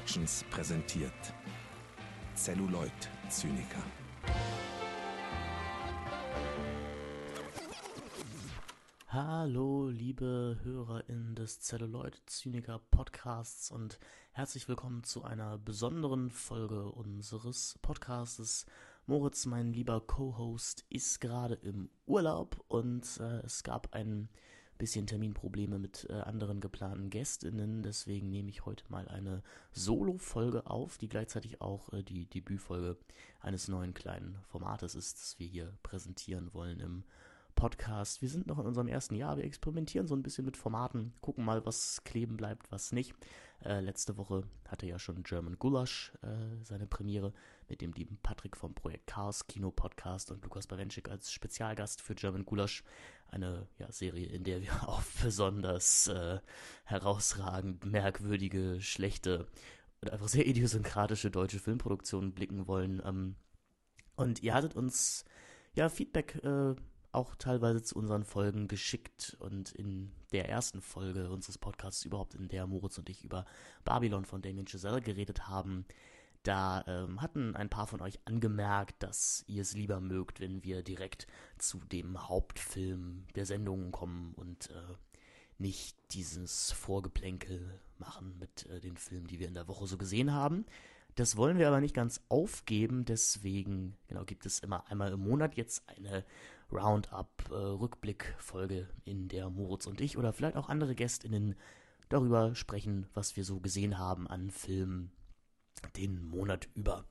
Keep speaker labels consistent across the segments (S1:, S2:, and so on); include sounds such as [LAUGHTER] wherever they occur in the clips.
S1: Productions präsentiert Celluloid Zyniker.
S2: Hallo, liebe HörerInnen des Celluloid Zyniker Podcasts und herzlich willkommen zu einer besonderen Folge unseres Podcastes. Moritz, mein lieber Co-Host, ist gerade im Urlaub und äh, es gab einen bisschen Terminprobleme mit äh, anderen geplanten Gästinnen. Deswegen nehme ich heute mal eine Solo-Folge auf, die gleichzeitig auch äh, die Debütfolge eines neuen kleinen Formates ist, das wir hier präsentieren wollen im Podcast. Wir sind noch in unserem ersten Jahr. Wir experimentieren so ein bisschen mit Formaten, gucken mal, was kleben bleibt, was nicht. Äh, letzte Woche hatte ja schon German Gulasch äh, seine Premiere mit dem lieben Patrick vom Projekt Chaos Kino Podcast und Lukas Bawenschik als Spezialgast für German Gulasch. Eine ja, Serie, in der wir [LAUGHS] auf besonders äh, herausragend, merkwürdige, schlechte und einfach sehr idiosynkratische deutsche Filmproduktionen blicken wollen. Ähm, und ihr hattet uns ja Feedback äh, auch teilweise zu unseren Folgen geschickt und in der ersten Folge unseres Podcasts überhaupt, in der Moritz und ich über Babylon von Damien Chazelle geredet haben, da ähm, hatten ein paar von euch angemerkt, dass ihr es lieber mögt, wenn wir direkt zu dem Hauptfilm der Sendung kommen und äh, nicht dieses Vorgeplänkel machen mit äh, den Filmen, die wir in der Woche so gesehen haben. Das wollen wir aber nicht ganz aufgeben, deswegen genau gibt es immer einmal im Monat jetzt eine Roundup-Rückblick-Folge, äh, in der Moritz und ich oder vielleicht auch andere GästInnen darüber sprechen, was wir so gesehen haben an Filmen den Monat über.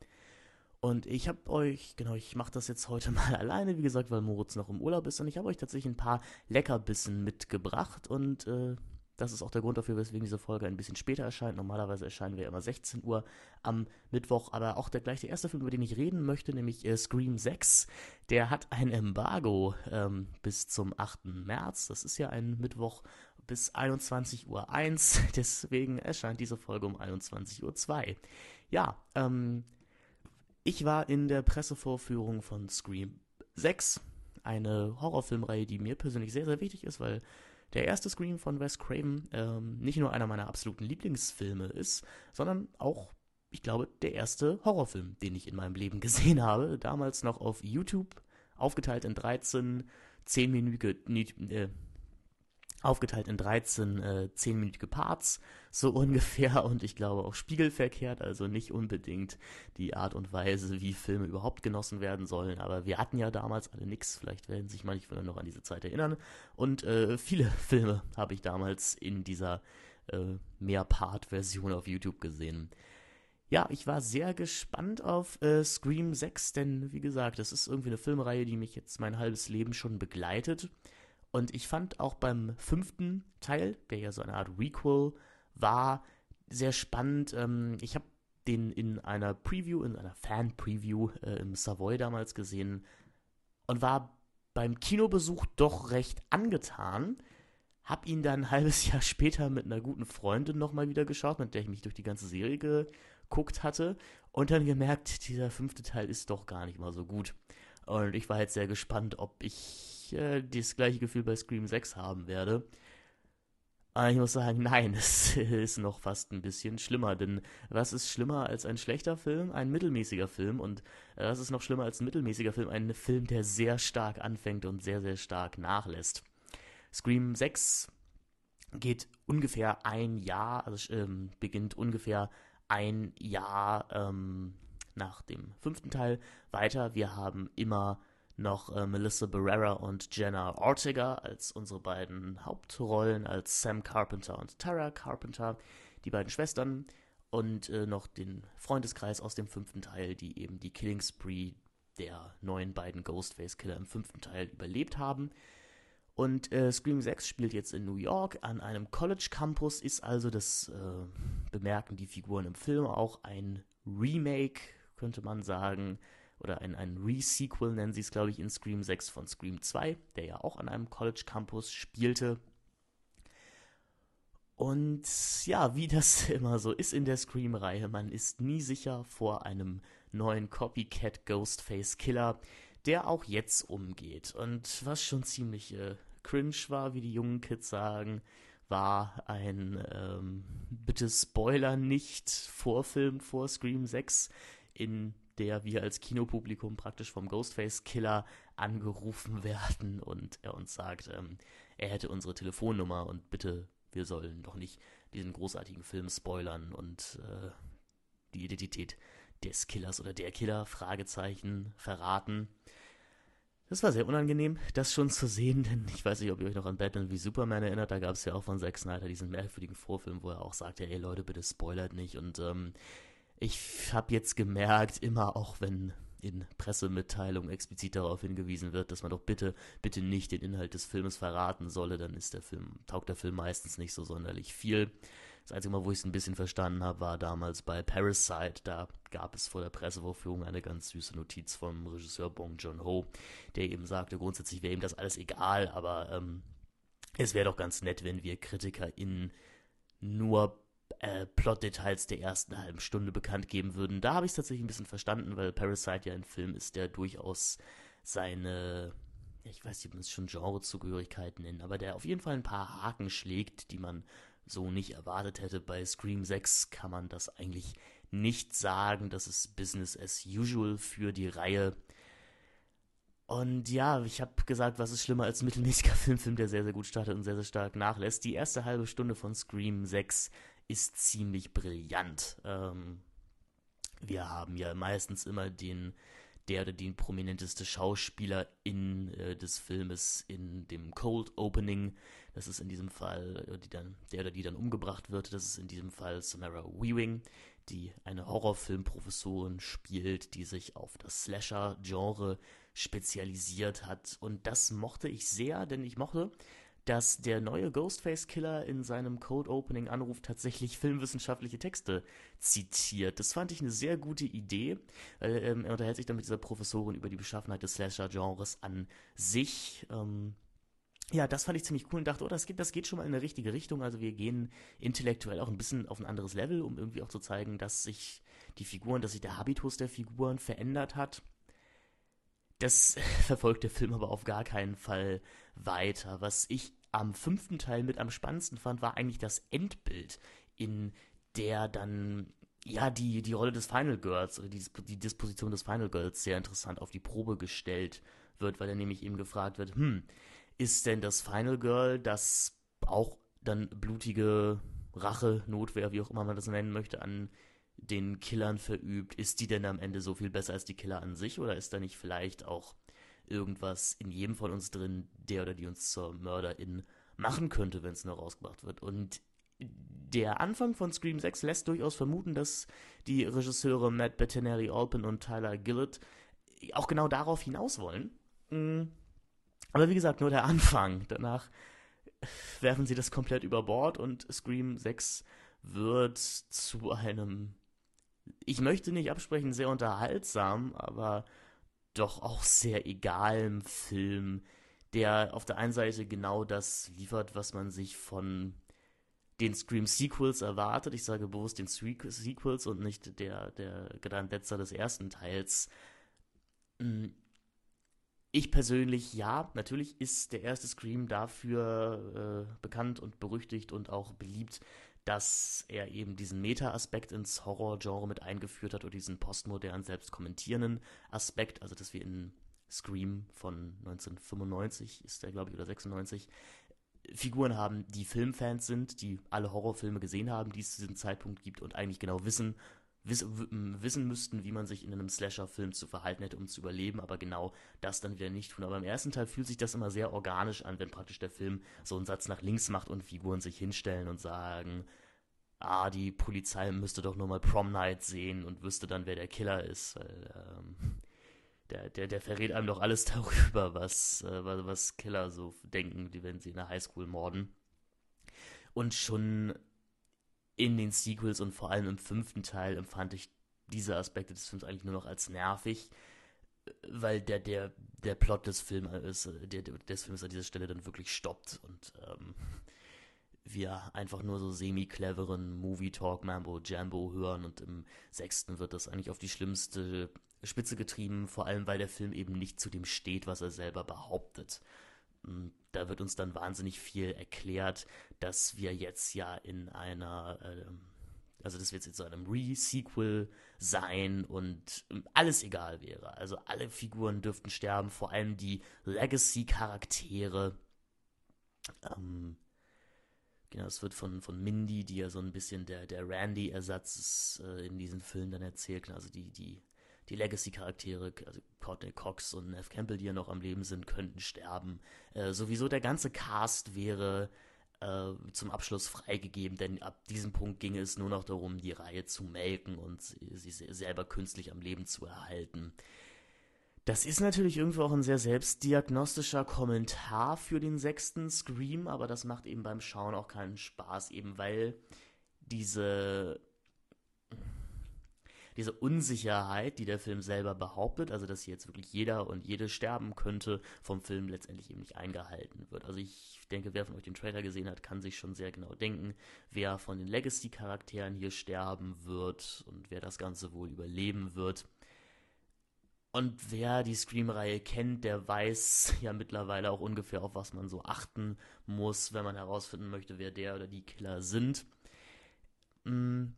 S2: Und ich habe euch, genau, ich mache das jetzt heute [LAUGHS] mal alleine, wie gesagt, weil Moritz noch im Urlaub ist. Und ich habe euch tatsächlich ein paar Leckerbissen mitgebracht. Und äh, das ist auch der Grund dafür, weswegen diese Folge ein bisschen später erscheint. Normalerweise erscheinen wir immer 16 Uhr am Mittwoch, aber auch der gleich der erste Film, über den ich reden möchte, nämlich äh, Scream 6, der hat ein Embargo ähm, bis zum 8. März. Das ist ja ein Mittwoch bis 21.01 Uhr. [LAUGHS] Deswegen erscheint diese Folge um 21.02 Uhr. Ja, ähm, ich war in der Pressevorführung von Scream 6, eine Horrorfilmreihe, die mir persönlich sehr, sehr wichtig ist, weil der erste Scream von Wes Craven ähm, nicht nur einer meiner absoluten Lieblingsfilme ist, sondern auch, ich glaube, der erste Horrorfilm, den ich in meinem Leben [LAUGHS] gesehen habe. Damals noch auf YouTube, aufgeteilt in 13 10-minütige, äh, aufgeteilt in 13 äh, 10-minütige Parts, so [LAUGHS] ungefähr, und ich glaube auch spiegelverkehrt, also nicht unbedingt die Art und Weise, wie Filme überhaupt genossen werden sollen, aber wir hatten ja damals alle nix, vielleicht werden sich manche noch an diese Zeit erinnern, und äh, viele [LAUGHS] Filme habe ich damals in dieser äh, Mehrpart-Version auf YouTube gesehen. Ja, ich war sehr gespannt auf äh, Scream 6, denn wie gesagt, das ist irgendwie eine Filmreihe, die mich jetzt mein halbes Leben schon begleitet. Und ich fand auch beim fünften Teil, der ja so eine Art Requel war, sehr spannend. Ähm, ich habe den in einer Preview, in einer Fan-Preview äh, im Savoy damals gesehen und war beim Kinobesuch doch recht angetan. Hab ihn dann [LAUGHS] ein halbes Jahr später mit einer guten Freundin nochmal wieder geschaut, mit der ich mich durch die ganze Serie geguckt hatte und dann gemerkt, dieser fünfte Teil ist doch gar nicht mal so gut. Und ich war jetzt sehr gespannt, ob ich äh, das gleiche Gefühl bei Scream 6 haben werde. Aber ich muss sagen, [LAUGHS] nein, es ist noch fast ein bisschen schlimmer, denn was ist schlimmer als ein schlechter Film? Ein mittelmäßiger Film und äh, was ist noch schlimmer als ein mittelmäßiger Film? Ein Film, der sehr stark anfängt und sehr, sehr stark nachlässt. Scream 6 geht ungefähr ein Jahr, also ähm, beginnt ungefähr ein Jahr ähm, nach dem fünften Teil weiter. Wir haben immer noch äh, Melissa Barrera und Jenna Ortega als unsere beiden Hauptrollen, als Sam Carpenter und Tara Carpenter, die beiden Schwestern, und äh, noch den Freundeskreis aus dem fünften Teil, die eben die Killing Spree der neuen beiden Ghostface-Killer im fünften Teil überlebt haben. Und äh, Scream 6 spielt jetzt in New York an einem College-Campus, ist also, das äh, bemerken die Figuren im Film, auch ein Remake, könnte man sagen, oder ein, ein Re-Sequel nennen sie es, glaube ich, in Scream 6 von Scream 2, der ja auch an einem College-Campus spielte. Und ja, wie das [LAUGHS] immer so ist in der Scream-Reihe, man ist nie sicher vor einem neuen Copycat Ghostface Killer, der auch jetzt umgeht. Und was schon ziemlich äh, cringe war, wie die jungen Kids sagen, war ein ähm, bitte Spoiler nicht Vorfilm vor Scream 6, in der wir als Kinopublikum praktisch vom Ghostface Killer angerufen werden und er uns sagt, ähm, er hätte unsere Telefonnummer und bitte, wir sollen doch nicht diesen großartigen Film spoilern und äh, die Identität des Killers oder der Killer, Fragezeichen, verraten. Das war sehr unangenehm, das schon zu sehen, denn ich weiß nicht, ob ihr euch noch an Batman wie Superman erinnert, da gab es ja auch von Zack Snyder diesen merkwürdigen Vorfilm, wo er auch sagte, ey Leute, bitte spoilert nicht und ähm, ich habe jetzt gemerkt, immer auch wenn in Pressemitteilungen explizit darauf hingewiesen wird, dass man doch bitte, bitte nicht den Inhalt des Filmes verraten solle, dann ist der Film, taugt der Film meistens nicht so sonderlich viel. Das einzige Mal, wo ich es ein bisschen verstanden habe, war damals bei Parasite. Da gab es vor der Pressevorführung eine ganz süße Notiz vom Regisseur Bong Joon-ho, der eben sagte, grundsätzlich wäre ihm das alles egal, aber ähm, es wäre doch ganz nett, wenn wir KritikerInnen nur äh, Plotdetails der ersten halben Stunde bekannt geben würden. Da habe ich es tatsächlich ein bisschen verstanden, weil Parasite ja ein Film ist, der durchaus seine, ich weiß nicht, ob man es schon Genrezugehörigkeit nennen, aber der auf jeden Fall ein paar Haken schlägt, die man so nicht erwartet hätte. Bei Scream 6 kann man das eigentlich nicht sagen. Das ist Business as usual für die Reihe. Und ja, ich habe gesagt, was ist schlimmer als mittelmäßiger [LAUGHS] Filmfilm, der sehr, sehr gut startet und sehr, sehr stark nachlässt. Die erste halbe Stunde von Scream 6 ist ziemlich brillant. Ähm, wir haben ja meistens immer den, der oder den prominenteste Schauspieler in äh, des Filmes in dem Cold Opening. Das ist in diesem Fall, äh, die dann, der oder die dann umgebracht wird. Das ist in diesem Fall Samara Weaving, die eine Horrorfilmprofessorin spielt, die sich auf das Slasher-Genre spezialisiert hat. Und das mochte ich sehr, denn ich mochte, dass der neue Ghostface-Killer in seinem Code-Opening-Anruf tatsächlich filmwissenschaftliche Texte zitiert. Das fand ich eine sehr gute Idee. Ähm, er unterhält sich dann mit dieser Professorin über die Beschaffenheit des Slasher-Genres an sich. Ähm, ja, das fand ich ziemlich cool und dachte, oh, das geht, das geht schon mal in eine richtige Richtung. Also wir gehen intellektuell auch ein bisschen auf ein anderes Level, um irgendwie auch zu zeigen, dass sich die Figuren, dass sich der Habitus der Figuren verändert hat. Das [LAUGHS] verfolgt der Film aber auf gar keinen Fall weiter. Was ich am fünften Teil mit am spannendsten fand, war eigentlich das Endbild, in der dann ja die, die Rolle des Final Girls oder die, die Disposition des Final Girls sehr interessant auf die Probe gestellt wird, weil er nämlich eben gefragt wird, hm, ist denn das Final Girl, das auch dann blutige Rache, Notwehr, wie auch immer man das nennen möchte, an den Killern verübt, ist die denn am Ende so viel besser als die Killer an sich oder ist da nicht vielleicht auch irgendwas in jedem von uns drin, der oder die uns zur Mörderin machen könnte, wenn es nur rausgebracht wird. Und der Anfang von Scream 6 lässt durchaus vermuten, dass die Regisseure Matt Bettinelli Alpin und Tyler Gillett auch genau darauf hinaus wollen. Mm. Aber wie gesagt, nur der Anfang. Danach werfen sie das komplett über Bord und Scream 6 wird zu einem, ich möchte nicht absprechen, sehr unterhaltsam, aber doch auch sehr egalem Film, der auf der einen Seite genau das liefert, was man sich von den Scream Sequels erwartet. Ich sage bewusst den Sequels und nicht der, der Grandezza des ersten Teils. Hm. Ich persönlich, ja, natürlich ist der erste Scream dafür äh, bekannt und berüchtigt und auch beliebt, dass er eben diesen Meta-Aspekt ins Horror-Genre mit eingeführt hat oder diesen postmodernen, selbst kommentierenden Aspekt, also dass wir in Scream von 1995 ist der, glaube ich, oder 96, Figuren haben, die Filmfans sind, die alle Horrorfilme gesehen haben, die es zu diesem Zeitpunkt gibt und eigentlich genau wissen, wiss, wissen müssten, wie man sich in einem Slasher-Film zu verhalten hätte, um zu überleben, aber genau das dann wieder nicht tun. Aber im ersten Teil fühlt sich das immer sehr organisch an, wenn praktisch der Film so einen Satz nach links macht und Figuren sich hinstellen und sagen, ah, die Polizei müsste doch nur mal Prom Night sehen und wüsste dann, wer der Killer ist. Weil, ähm, der, der, der verrät einem doch alles [LAUGHS] darüber, was, äh, was Killer so denken, wenn sie in der Highschool morden. Und schon in den Sequels und vor allem im fünften Teil empfand ich diese Aspekte des Films eigentlich nur noch als nervig, weil der, der, der Plot des Films, äh, der, des Films an dieser Stelle dann wirklich stoppt und ähm, wir einfach nur so semi-cleveren Movie-Talk, Mambo, Jambo hören und im sechsten wird das eigentlich auf die schlimmste Spitze getrieben, vor allem weil der Film eben nicht zu dem steht, was er selber behauptet. Hm, da wird uns dann wahnsinnig viel erklärt, dass wir jetzt ja in einer, äh, also dass wir jetzt so einem Re-Sequel sein und ähm, alles egal wäre. Also alle Figuren dürften sterben, vor allem die Legacy-Charaktere. Ähm, genau, es wird von, von Mindy, die ja so ein bisschen der, der Randy-Ersatz ist, äh, in diesen Filmen dann erzählt. Also die, die die Legacy-Charaktere, also Courtney Cox und Nev Campbell, die ja noch am Leben sind, könnten sterben. Äh, sowieso der ganze Cast wäre äh, zum Abschluss freigegeben, denn ab diesem Punkt ging es nur noch darum, die Reihe zu melken und sie, sie selber künstlich am Leben zu erhalten. Das ist natürlich irgendwo auch ein sehr selbstdiagnostischer Kommentar für den sechsten Scream, aber das macht eben beim Schauen auch keinen Spaß, eben weil diese diese Unsicherheit, die der Film selber behauptet, also dass jetzt wirklich jeder und jede sterben könnte, vom Film letztendlich eben nicht eingehalten wird. Also ich denke, wer von euch den Trailer gesehen hat, kann sich schon sehr genau denken, wer von den Legacy-Charakteren hier sterben wird und wer das Ganze wohl überleben wird. Und wer die Scream-Reihe kennt, der weiß [LAUGHS] ja mittlerweile auch ungefähr, auf was man so achten muss, wenn man herausfinden möchte, wer der oder die Killer sind. Hm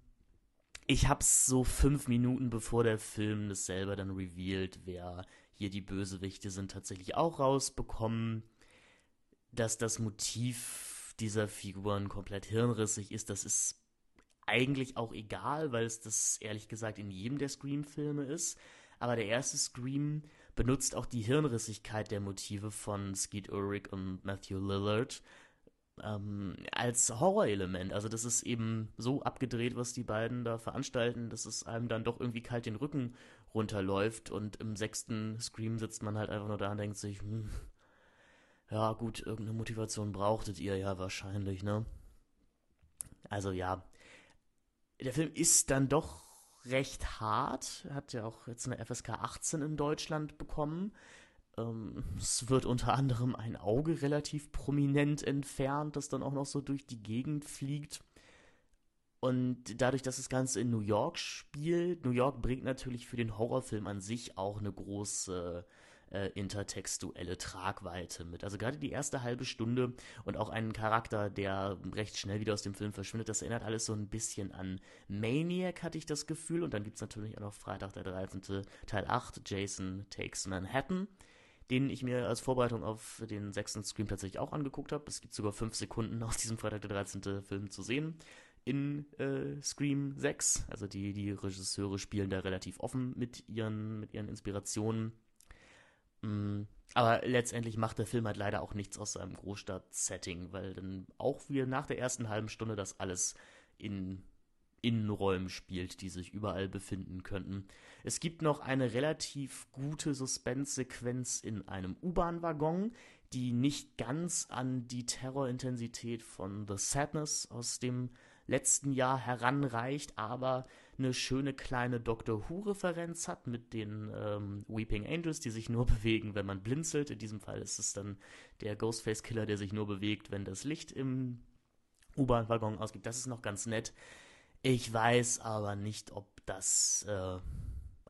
S2: ich hab's so fünf Minuten bevor der Film das selber dann revealed, wer hier die Bösewichte sind, tatsächlich auch rausbekommen, dass das Motiv dieser Figuren komplett hirnrissig ist. Das ist eigentlich auch egal, weil es das ehrlich gesagt in jedem der Scream-Filme ist. Aber der erste Scream benutzt auch die Hirnrissigkeit der Motive von Skeet Ulrich und Matthew Lillard ähm, als Horrorelement. Also das ist eben so abgedreht, was die beiden da veranstalten, dass es einem dann doch irgendwie kalt den Rücken runterläuft und im sechsten Scream sitzt man halt einfach nur da und denkt sich, hm, ja gut, irgendeine Motivation brauchtet ihr ja wahrscheinlich, ne? Also ja, der Film ist dann doch recht hart, hat ja auch jetzt eine FSK 18 in Deutschland bekommen. Ähm, es wird unter anderem ein Auge relativ prominent entfernt, das dann auch noch so durch die Gegend fliegt. Und dadurch, dass das Ganze in New York spielt, New York bringt natürlich für den Horrorfilm an sich auch eine große äh, intertextuelle Tragweite mit. Also gerade die erste halbe Stunde und auch einen Charakter, der recht schnell wieder aus dem Film verschwindet, das erinnert alles so ein bisschen an Maniac, hatte ich das Gefühl. Und dann gibt es natürlich auch noch Freitag der 13. Teil 8, Jason Takes Manhattan den ich mir als Vorbereitung auf den sechsten Scream tatsächlich auch angeguckt habe. Es gibt sogar fünf Sekunden [LAUGHS] aus diesem Freitag der 13. Film zu sehen in äh, Scream 6. Also die, die Regisseure spielen da relativ offen mit ihren, mit ihren Inspirationen. Mm, aber letztendlich macht der Film halt leider auch nichts aus seinem Großstadt-Setting, weil dann auch wieder nach der ersten halben Stunde das alles in Innenräumen spielt, die sich überall befinden könnten. Es gibt noch eine relativ gute Suspense-Sequenz in einem U-Bahn-Waggon, die nicht ganz an die Terrorintensität von The Sadness aus dem letzten Jahr heranreicht, aber eine schöne kleine Doctor Who-Referenz hat mit den ähm, Weeping Angels, die sich nur [LAUGHS] bewegen, wenn man blinzelt. In diesem Fall ist es dann der Ghostface-Killer, der sich nur bewegt, wenn das Licht im U-Bahn-Waggon ausgeht. Das ist noch ganz nett. Ich weiß aber nicht, ob das äh,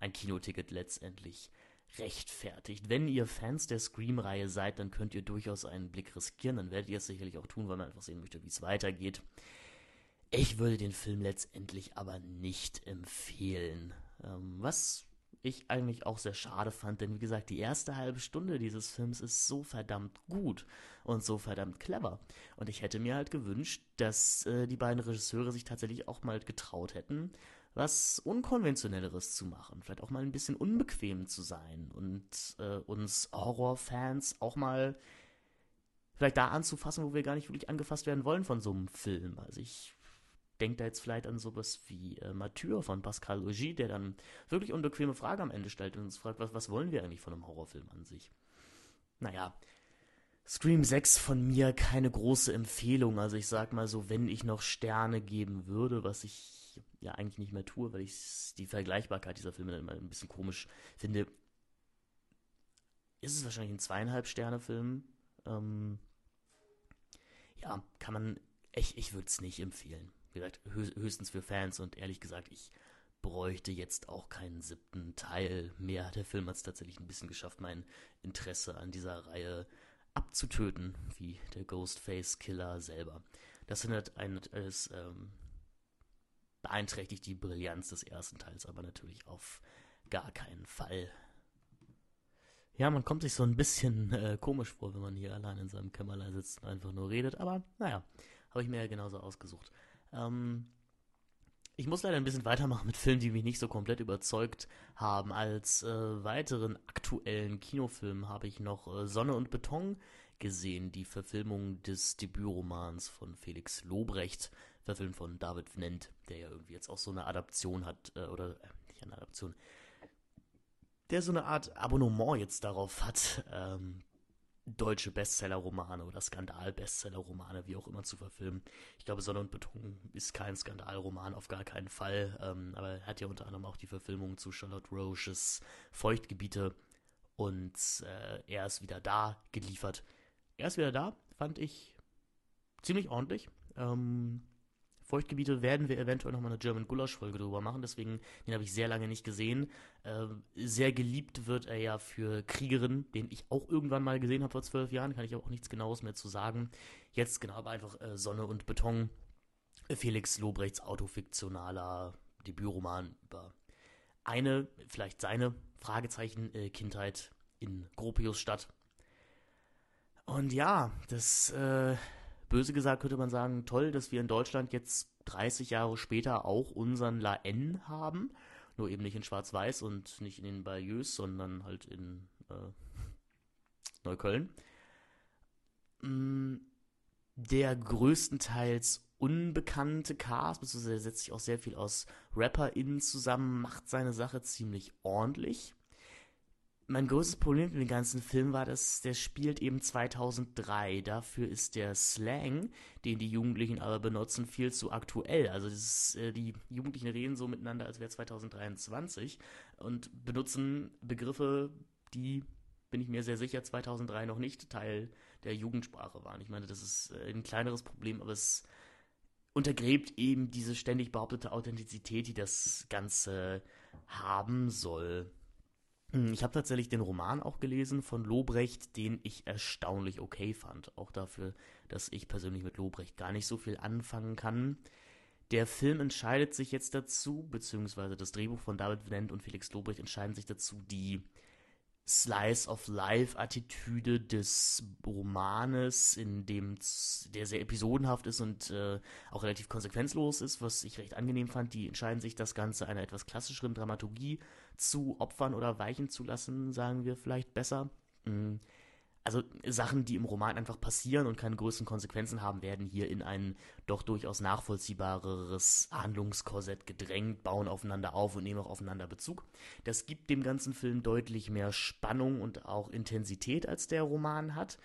S2: ein Kinoticket letztendlich rechtfertigt. Wenn ihr Fans der Scream-Reihe seid, dann könnt ihr durchaus einen Blick riskieren. Dann werdet ihr es sicherlich auch tun, weil man einfach sehen möchte, wie es weitergeht. Ich würde den Film letztendlich aber nicht empfehlen. Ähm, was ich eigentlich auch sehr schade fand, denn wie gesagt, die erste halbe Stunde dieses Films ist so verdammt gut und so verdammt clever. Und ich hätte mir halt gewünscht, dass äh, die beiden Regisseure sich tatsächlich auch mal getraut hätten, was Unkonventionelleres zu machen, vielleicht auch mal ein bisschen unbequem zu sein und äh, uns Horrorfans auch mal vielleicht da anzufassen, wo wir gar nicht wirklich angefasst werden wollen von so einem Film. Also ich denkt da jetzt vielleicht an sowas wie äh, Mathieu von Pascal Augy, der dann wirklich unbequeme Fragen am Ende stellt und uns fragt, was, was wollen wir eigentlich von einem Horrorfilm an sich? Naja, Scream 6 von mir keine große Empfehlung. Also ich sag mal so, wenn ich noch Sterne geben würde, was ich ja eigentlich nicht mehr tue, weil ich die Vergleichbarkeit dieser Filme dann immer ein bisschen komisch finde, ist es wahrscheinlich ein zweieinhalb Sterne Film. Ähm, ja, kann man, ich, ich würde es nicht empfehlen wie gesagt, höchstens für Fans und ehrlich gesagt, ich bräuchte jetzt auch keinen siebten Teil mehr. Der Film hat es tatsächlich ein bisschen geschafft, mein Interesse an dieser Reihe abzutöten, wie der Ghostface-Killer selber. Das hindert einen, es ähm, beeinträchtigt die Brillanz des ersten Teils, aber natürlich auf gar keinen Fall. Ja, man kommt sich so ein bisschen äh, komisch vor, wenn man hier allein in seinem Kämmerlein sitzt und einfach nur redet, aber naja, habe ich mir ja genauso ausgesucht. Ähm, ich muss leider ein bisschen weitermachen mit Filmen, die mich nicht so komplett überzeugt haben. Als äh, weiteren aktuellen Kinofilm habe ich noch äh, Sonne und Beton gesehen, die Verfilmung des Debütromans von Felix Lobrecht, verfilmt von David Vnent, der ja irgendwie jetzt auch so eine Adaption hat, äh, oder äh, nicht eine Adaption, der so eine Art Abonnement jetzt darauf hat, ähm, deutsche Bestseller-Romane oder Skandal-Bestseller-Romane, wie auch immer, zu verfilmen. Ich glaube, Sonne und Beton ist kein Skandalroman, auf gar keinen Fall. Ähm, aber er hat ja unter anderem auch die Verfilmung zu Charlotte Roches Feuchtgebiete und äh, er ist wieder da geliefert. Er ist wieder da, fand ich ziemlich ordentlich. Ähm, Feuchtgebiete werden wir eventuell nochmal eine German Gulasch-Folge drüber machen, deswegen, den habe ich sehr lange nicht gesehen. Äh, sehr geliebt wird er ja für Kriegerin, den ich auch irgendwann mal gesehen habe vor zwölf Jahren, kann ich aber auch nichts Genaues mehr zu sagen. Jetzt genau, aber einfach äh, Sonne und Beton. Felix Lobrechts autofiktionaler Debütroman über eine, vielleicht seine, Fragezeichen, äh, Kindheit in Gropiusstadt. Und ja, das äh, böse gesagt könnte man sagen, toll, dass wir in Deutschland jetzt 30 Jahre später auch unseren La N haben. Nur eben nicht in Schwarz-Weiß und nicht in den Bayeux, sondern halt in äh, Neukölln. Mm, der größtenteils unbekannte Cast, beziehungsweise setzt sich auch sehr viel aus RapperInnen zusammen, macht seine Sache ziemlich ordentlich mein größtes Problem mit dem ganzen Film war, dass der spielt eben 2003. Dafür ist der Slang, den die Jugendlichen aber benutzen, viel zu aktuell. Also ist, äh, die Jugendlichen reden so miteinander, als wäre 2023 und benutzen Begriffe, die, bin ich mir sehr sicher, 2003 noch nicht Teil der Jugendsprache waren. Ich meine, das ist äh, ein kleineres Problem, aber es untergräbt eben diese ständig behauptete Authentizität, die das Ganze haben soll. Hm, ich habe tatsächlich den Roman auch gelesen von Lobrecht, den ich erstaunlich okay fand. Auch dafür, dass ich persönlich mit Lobrecht gar nicht so viel anfangen kann. Der Film entscheidet sich jetzt dazu, beziehungsweise das Drehbuch von David Venant und Felix Lobrecht entscheiden sich dazu, die Slice of Life Attitüde des Romanes, in dem der sehr episodenhaft ist und äh, auch relativ konsequenzlos ist, was ich recht angenehm fand. Die entscheiden sich, das Ganze einer etwas klassischeren Dramaturgie zu opfern oder weichen zu lassen, sagen wir vielleicht besser. Mhm also Sachen, die im Roman einfach passieren und keine größeren Konsequenzen haben, werden hier in ein doch durchaus nachvollziehbareres Handlungskorsett gedrängt, bauen aufeinander auf und nehmen auch aufeinander Bezug. Das gibt dem ganzen Film deutlich mehr Spannung und auch Intensität, als der Roman hat.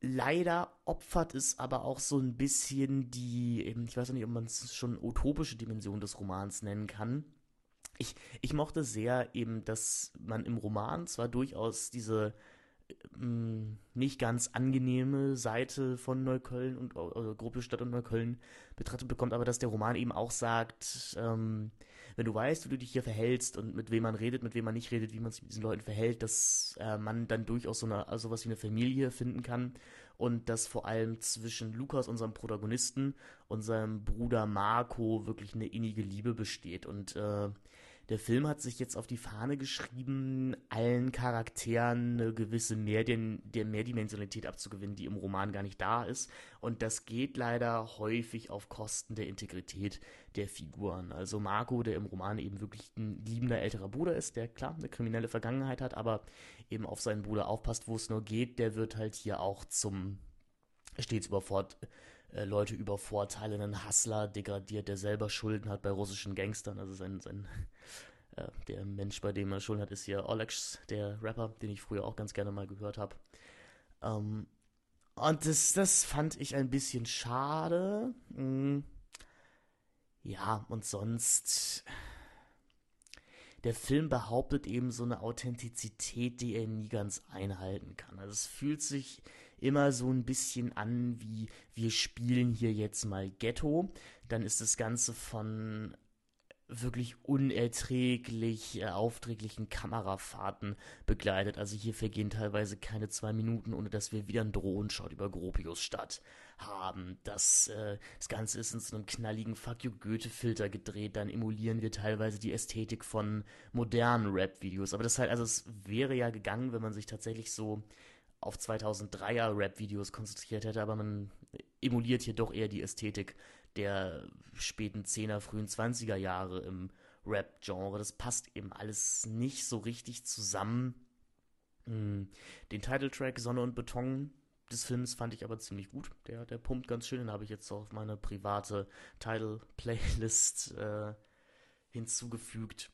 S2: Leider opfert es aber auch so ein bisschen die, ich weiß nicht, ob man es schon utopische Dimension des Romans nennen kann. Ich, ich mochte sehr eben, dass man im Roman zwar durchaus diese nicht ganz angenehme Seite von Neukölln und also Gruppe Stadt und Neukölln betrachtet bekommt, aber dass der Roman eben auch sagt, ähm, wenn du weißt, wie du dich hier verhältst und mit wem man redet, mit wem man nicht redet, wie man sich mit diesen Leuten verhält, dass äh, man dann durchaus so eine, also was wie eine Familie finden kann und dass vor allem zwischen Lukas, unserem Protagonisten, und seinem Bruder Marco wirklich eine innige Liebe besteht. Und äh, der Film hat sich jetzt auf die Fahne geschrieben, allen Charakteren eine gewisse Mehrden der Mehrdimensionalität abzugewinnen, die im Roman gar nicht da ist. Und das geht leider häufig auf Kosten der Integrität der Figuren. Also Marco, der im Roman eben wirklich ein liebender älterer Bruder ist, der klar eine kriminelle Vergangenheit hat, aber eben auf seinen Bruder aufpasst, wo es nur geht, der wird halt hier auch zum stets überfordert äh, Leute übervorteilen, einen Hustler degradiert, der selber Schulden hat bei russischen Gangstern. Also sein, sein äh, der Mensch, bei dem er Schulden hat, ist hier Olex, der Rapper, den ich früher auch ganz gerne mal gehört habe. Ähm, und das, das fand ich ein bisschen schade. Hm. Ja, und sonst. Der Film behauptet eben so eine Authentizität, die er nie ganz einhalten kann. Also es fühlt sich immer so ein bisschen an wie wir spielen hier jetzt mal Ghetto. Dann ist das Ganze von wirklich unerträglich äh, aufträglichen Kamerafahrten begleitet. Also hier vergehen teilweise keine zwei Minuten, ohne dass wir wieder einen Drohnenshot über Gropius Stadt haben. Das, äh, das Ganze ist in so einem knalligen Fuck you Goethe-Filter gedreht. Dann emulieren wir teilweise die Ästhetik von modernen Rap-Videos. Aber das halt, also es wäre ja gegangen, wenn man sich tatsächlich so auf 2003er Rap-Videos konzentriert hätte, aber man emuliert hier doch eher die Ästhetik der späten 10er, frühen 20er Jahre im Rap-Genre. Das passt eben alles nicht so richtig zusammen. Hm, den Titeltrack Sonne und Beton des Films fand ich aber ziemlich gut. Der, der pumpt ganz schön. Den habe ich jetzt auf meine private Title-Playlist äh, hinzugefügt.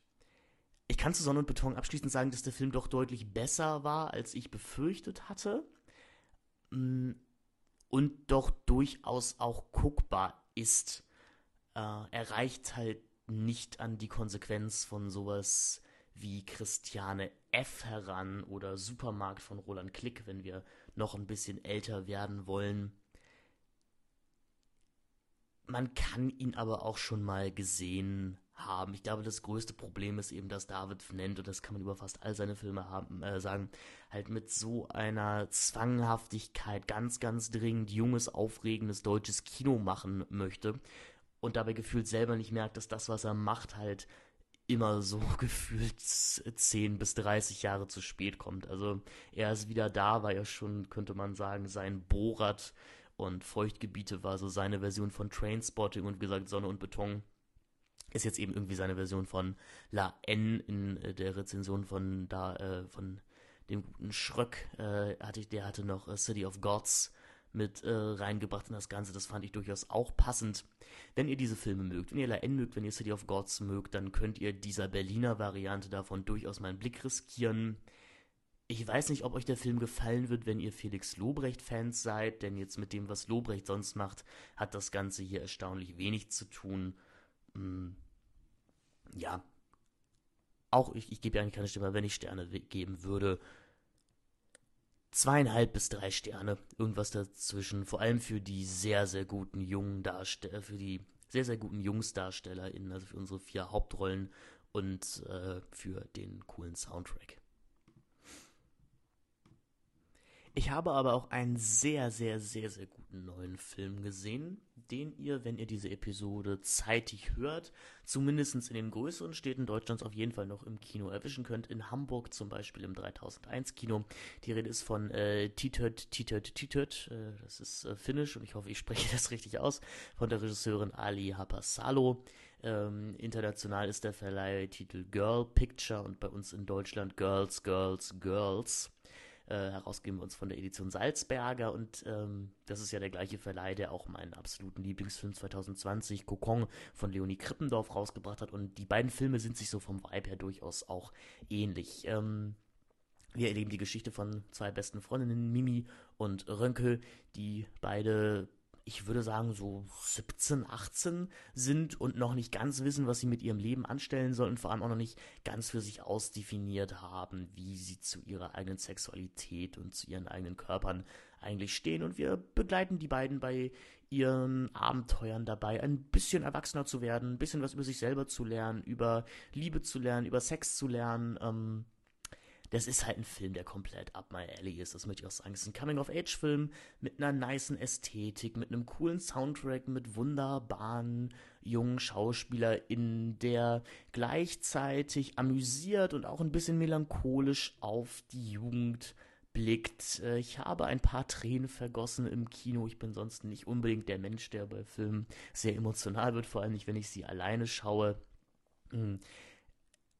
S2: Ich kann zu Sonne und Beton abschließend sagen, dass der Film doch deutlich besser war, als ich befürchtet hatte. Hm, und doch durchaus auch guckbar ist, äh, erreicht halt nicht an die Konsequenz von sowas wie Christiane F. heran oder Supermarkt von Roland Klick, wenn wir noch ein bisschen älter werden wollen. Man kann ihn aber auch schon mal gesehen haben. Ich glaube, das größte Problem ist eben, dass David nennt, und das kann man über fast all seine Filme haben, äh, sagen, halt mit so einer Zwanghaftigkeit ganz, ganz dringend junges, aufregendes deutsches Kino machen möchte und dabei gefühlt selber nicht merkt, dass das, was er macht, halt immer so [LAUGHS] gefühlt 10 bis 30 Jahre zu spät kommt. Also er ist wieder da, war ja schon, könnte man sagen, sein Bohrat und Feuchtgebiete war so seine Version von Trainspotting und gesagt Sonne und Beton ist jetzt eben irgendwie seine Version von La N in äh, der Rezension von da äh, von dem guten Schröck äh, hatte ich, der hatte noch äh, City of Gods mit äh, reingebracht in das Ganze. Das fand ich durchaus auch passend. Wenn ihr diese Filme mögt, wenn ihr La N mögt, wenn ihr City of Gods mögt, dann könnt ihr dieser Berliner Variante davon durchaus mal einen Blick riskieren. Ich weiß nicht, ob euch der Film gefallen wird, wenn ihr Felix Lobrecht-Fans seid, denn jetzt mit dem, was Lobrecht sonst macht, hat das Ganze hier erstaunlich wenig zu tun. Hm, ja, auch ich, ich gebe ja eigentlich keine Stimme, wenn ich Sterne geben würde, zweieinhalb bis drei Sterne, irgendwas dazwischen, vor allem für die sehr, sehr guten jungen Darsteller, für die sehr, sehr guten JungsdarstellerInnen, also für unsere vier Hauptrollen und äh, für den coolen Soundtrack. Ich habe aber auch einen sehr, sehr, sehr, sehr guten neuen Film gesehen, den ihr, wenn ihr diese Episode zeitig hört, zumindest in den größeren Städten Deutschlands auf jeden Fall noch im Kino erwischen könnt. In Hamburg zum Beispiel im 3001 Kino. Die Rede ist von äh, Titöt, Titöt, Titöt. Äh, das ist äh, finnisch und ich hoffe, ich spreche [LAUGHS] das richtig aus. Von der Regisseurin Ali Hapasalo. Ähm, international ist der Verleihtitel Girl Picture und bei uns in Deutschland Girls, Girls, Girls äh, herausgeben wir uns von der Edition Salzberger und ähm, das ist ja der gleiche Verleih, der auch meinen absoluten Lieblingsfilm 2020, Kokon von Leonie Krippendorf rausgebracht hat und die beiden Filme sind sich so vom Vibe her durchaus auch ähnlich. Ähm, wir erleben die Geschichte von zwei besten Freundinnen, Mimi und Rönke, die beide ich würde sagen, so 17, 18 sind und noch nicht ganz wissen, was sie mit ihrem Leben anstellen sollen, vor allem auch noch nicht ganz für sich ausdefiniert haben, wie sie zu ihrer eigenen Sexualität und zu ihren eigenen Körpern eigentlich stehen. Und wir begleiten die beiden bei ihren Abenteuern dabei, ein bisschen erwachsener zu werden, ein bisschen was über sich selber zu lernen, über Liebe zu lernen, über Sex zu lernen, ähm, das ist halt ein Film, der komplett up my alley ist, das möchte ich auch sagen. Es ist ein Coming-of-Age-Film mit einer niceen Ästhetik, mit einem coolen Soundtrack, mit wunderbaren jungen SchauspielerInnen, der gleichzeitig amüsiert und auch ein bisschen melancholisch auf die Jugend blickt. Äh, ich habe ein paar Tränen vergossen im Kino. Ich bin sonst nicht unbedingt der Mensch, der bei Filmen sehr emotional wird, vor allem nicht, wenn ich sie alleine schaue.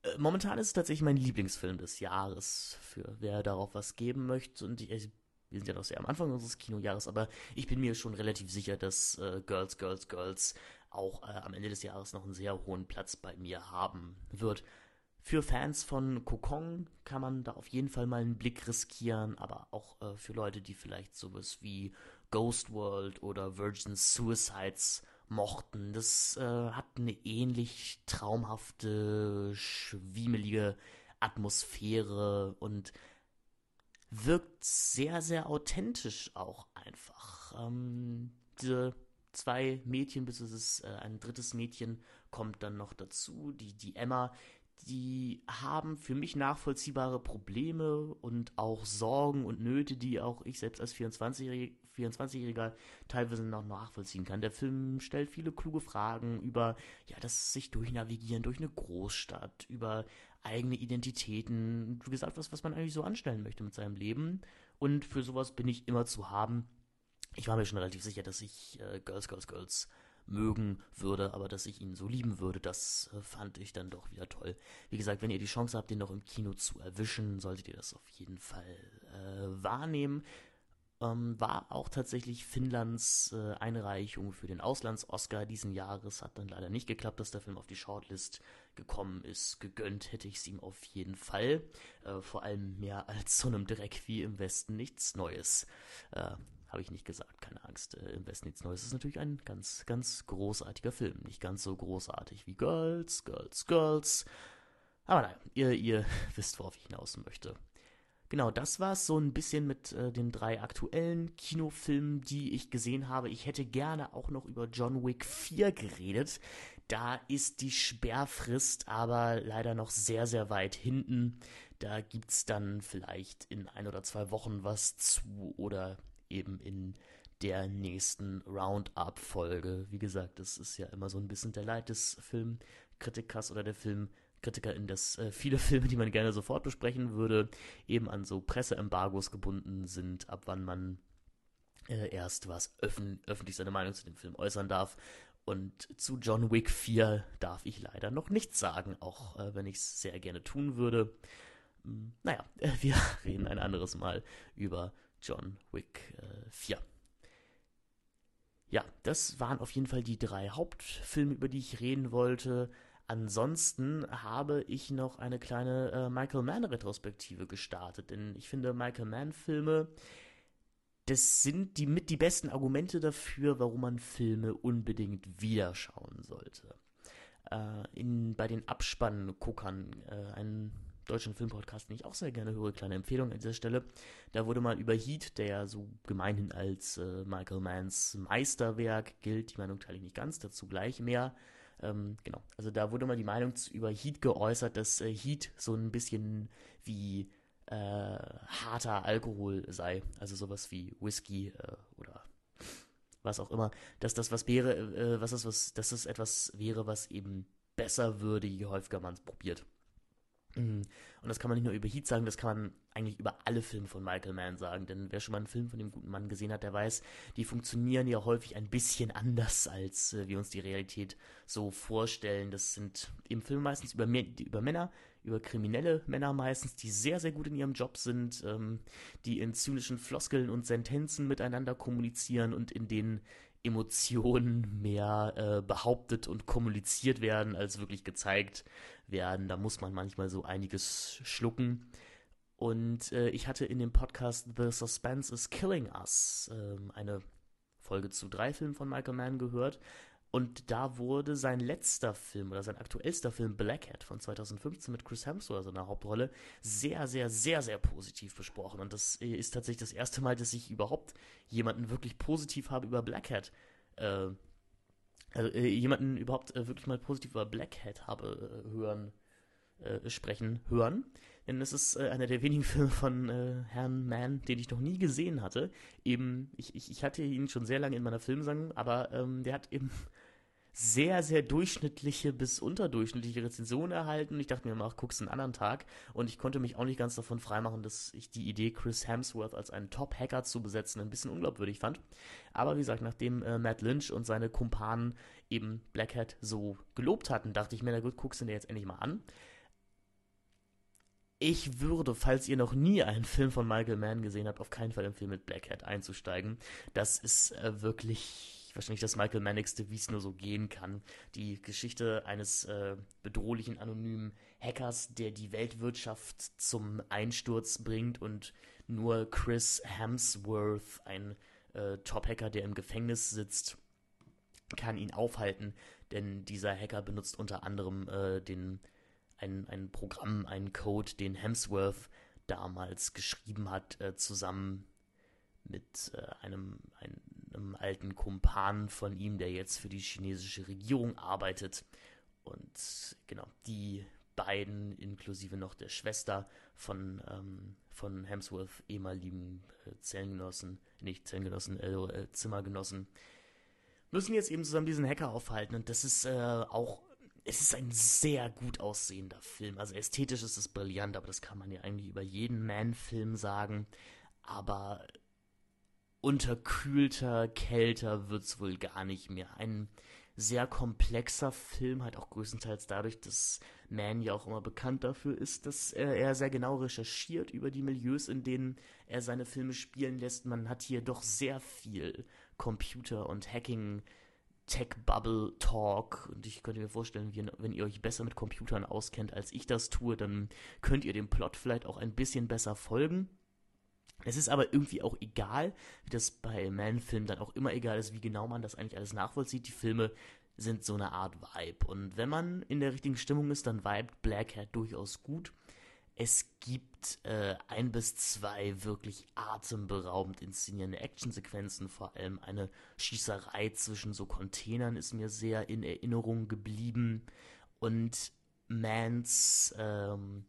S2: Äh, momentan ist es tatsächlich mein Lieblingsfilm des Jahres, für wer darauf was geben möchte. Und ich, wir sind ja noch sehr am Anfang unseres Kinojahres, aber ich bin mir schon relativ sicher, dass äh, Girls, Girls, Girls auch äh, am Ende des Jahres noch einen sehr hohen Platz bei mir haben wird. Für Fans von Kokong kann man da auf jeden Fall mal einen Blick riskieren, aber auch äh, für Leute, die vielleicht sowas wie Ghost World oder Virgin Suicides mochten. Das äh, hat eine ähnlich traumhafte, schwiemelige Atmosphäre und wirkt sehr, sehr authentisch auch einfach. Ähm, diese zwei Mädchen, bis es äh, ein drittes Mädchen kommt dann noch dazu, die, die Emma, die haben für mich nachvollziehbare Probleme und auch Sorgen und Nöte, die auch ich selbst als 24-Jähriger 24 teilweise noch nachvollziehen kann. Der Film stellt viele kluge Fragen über ja, das sich durchnavigieren durch eine Großstadt, über eigene Identitäten, wie gesagt, was, was man eigentlich so anstellen möchte mit seinem Leben. Und für sowas bin ich immer zu haben. Ich war mir schon relativ sicher, dass ich äh, Girls, Girls, Girls mögen würde, aber dass ich ihn so lieben würde, das äh, fand ich dann doch wieder toll. Wie gesagt, wenn ihr die Chance habt, den noch im Kino zu erwischen, solltet ihr das auf jeden Fall äh, wahrnehmen. Ähm, war auch tatsächlich Finnlands äh, Einreichung für den Auslands-Oscar diesen Jahres. Hat dann leider nicht geklappt, dass der Film auf die Shortlist gekommen ist. Gegönnt hätte ich es ihm auf jeden Fall. Äh, vor allem mehr [LAUGHS] als so einem Dreck wie im Westen nichts Neues. Äh, habe ich nicht gesagt, keine Angst. Äh, Im Westen nichts Neues ist natürlich ein ganz, ganz großartiger Film. Nicht ganz so großartig wie Girls, Girls, Girls. Aber nein, ihr, ihr [LAUGHS] wisst, worauf ich hinaus möchte. Genau, das war es so ein bisschen mit äh, den drei aktuellen Kinofilmen, die ich gesehen habe. Ich hätte gerne auch noch über John Wick 4 geredet. Da ist die Sperrfrist aber leider noch sehr, sehr weit hinten. Da gibt es dann vielleicht in ein oder zwei Wochen was zu oder eben in der nächsten Roundup-Folge. Wie gesagt, das ist ja immer so ein bisschen der Leid des Filmkritikers oder der Filmkritikerin, dass äh, viele [LAUGHS] Filme, die man gerne sofort besprechen würde, eben an so Presseembargos gebunden sind, ab wann man äh, erst was öffn öffentlich seine Meinung zu dem Film äußern darf. Und zu John Wick 4 darf ich leider noch nichts sagen, auch äh, wenn ich es sehr gerne tun würde. Hm, naja, [LAUGHS] wir [LAUGHS] reden ein anderes Mal über John Wick äh, 4. Ja, das waren auf jeden Fall die drei Hauptfilme, über die ich reden wollte. Ansonsten habe ich noch eine kleine äh, Michael Mann-Retrospektive gestartet, denn ich finde Michael Mann-Filme, das sind die mit die besten Argumente dafür, warum man Filme unbedingt wieder schauen sollte. Äh, in, bei den Abspann-Guckern, äh, ein deutschen Filmpodcast, den ich auch sehr gerne höre, kleine Empfehlung an dieser Stelle. Da wurde mal über Heat, der ja so gemeinhin als äh, Michael Manns Meisterwerk gilt, die Meinung teile ich nicht ganz, dazu gleich mehr. Ähm, genau, also da wurde mal die Meinung über Heat geäußert, dass äh, Heat so ein bisschen wie äh, harter Alkohol sei, also sowas wie Whisky äh, oder was auch immer, dass das was wäre, äh, was das was, dass das etwas wäre, was eben besser würde, je häufiger man es probiert. Mhm. Und das kann man nicht nur über Heat sagen, das kann man eigentlich über alle Filme von Michael Mann sagen. Denn wer schon mal einen Film von dem guten Mann gesehen hat, der weiß, die funktionieren ja häufig ein bisschen anders, als äh, wir uns die Realität so vorstellen. Das sind im Film meistens über, über Männer, über kriminelle Männer meistens, die sehr, sehr gut in ihrem Job sind, ähm, die in zynischen Floskeln und Sentenzen miteinander kommunizieren und in denen Emotionen mehr äh, behauptet und kommuniziert werden, als wirklich gezeigt werden. Da muss man manchmal so einiges schlucken. Und äh, ich hatte in dem Podcast The Suspense is Killing Us äh, eine Folge zu drei Filmen von Michael Mann gehört. Und da wurde sein letzter Film oder sein aktuellster Film Blackhead von 2015 mit Chris Hemsworth in der Hauptrolle sehr, sehr, sehr, sehr positiv besprochen. Und das äh, ist tatsächlich das erste Mal, dass ich überhaupt jemanden wirklich positiv habe über Blackhead äh, also, äh, jemanden überhaupt äh, wirklich mal positiv über Blackhead habe äh, hören, äh, sprechen, hören. Denn es ist einer der wenigen [LAUGHS] Filme von Herrn Mann, den ich noch nie gesehen hatte. Eben, ich, ich, ich hatte ihn schon sehr lange in meiner Filmsammlung, aber ähm, der hat eben sehr, sehr durchschnittliche bis unterdurchschnittliche Rezensionen erhalten. Ich dachte mir, mach, guck's einen anderen Tag. Und ich konnte mich auch nicht ganz davon freimachen, dass ich die Idee, Chris Hemsworth als einen Top-Hacker zu besetzen, ein bisschen unglaubwürdig fand. Aber wie gesagt, nachdem äh, Matt Lynch und seine Kumpanen eben Blackhead so gelobt hatten, dachte ich mir, na gut, guck's ihn dir jetzt endlich mal an. Ich würde, falls ihr noch nie einen Film von Michael Mann gesehen habt, auf keinen Fall empfehlen, mit Blackhead einzusteigen. Das ist äh, wirklich wahrscheinlich das Michael Mannigste, wie es nur so gehen kann. Die Geschichte eines äh, bedrohlichen, anonymen Hackers, der die Weltwirtschaft zum Einsturz bringt und nur Chris Hemsworth, ein äh, Top-Hacker, der im Gefängnis sitzt, kann ihn aufhalten, denn dieser Hacker benutzt unter anderem äh, den, ein, ein Programm, einen Code, den Hemsworth damals geschrieben hat, äh, zusammen mit äh, einem, ein, einem alten Kumpan von ihm, der jetzt für die chinesische Regierung arbeitet. Und genau, die beiden, inklusive noch der Schwester von, ähm, von Hemsworth, ehemaligen äh, Zellengenossen, nicht Zellengenossen, äh, äh, Zimmergenossen, müssen jetzt eben zusammen diesen Hacker aufhalten. Und das ist äh, auch, es ist ein sehr gut aussehender Film. Also ästhetisch ist es brillant, aber das kann man ja eigentlich über jeden Man-Film sagen. Aber unterkühlter, kälter wird's wohl gar nicht mehr. Ein sehr komplexer Film, halt auch größtenteils dadurch, dass Man ja auch immer bekannt dafür ist, dass er, er sehr genau recherchiert über die Milieus, in denen er seine Filme spielen lässt. Man hat hier doch sehr viel Computer- und Hacking- Tech-Bubble-Talk. Und ich könnte mir vorstellen, wenn ihr euch besser mit Computern auskennt, als ich das tue, dann könnt ihr dem Plot vielleicht auch ein bisschen besser folgen. Es ist aber irgendwie auch egal, wie das bei Man-Filmen dann auch immer egal ist, wie genau man das eigentlich alles nachvollzieht. Die Filme sind so eine Art Vibe. Und wenn man in der richtigen Stimmung ist, dann vibet Black Hat durchaus gut. Es gibt äh, ein bis zwei wirklich atemberaubend inszenierende Actionsequenzen, vor allem eine Schießerei zwischen so Containern ist mir sehr in Erinnerung geblieben. Und Mans ähm,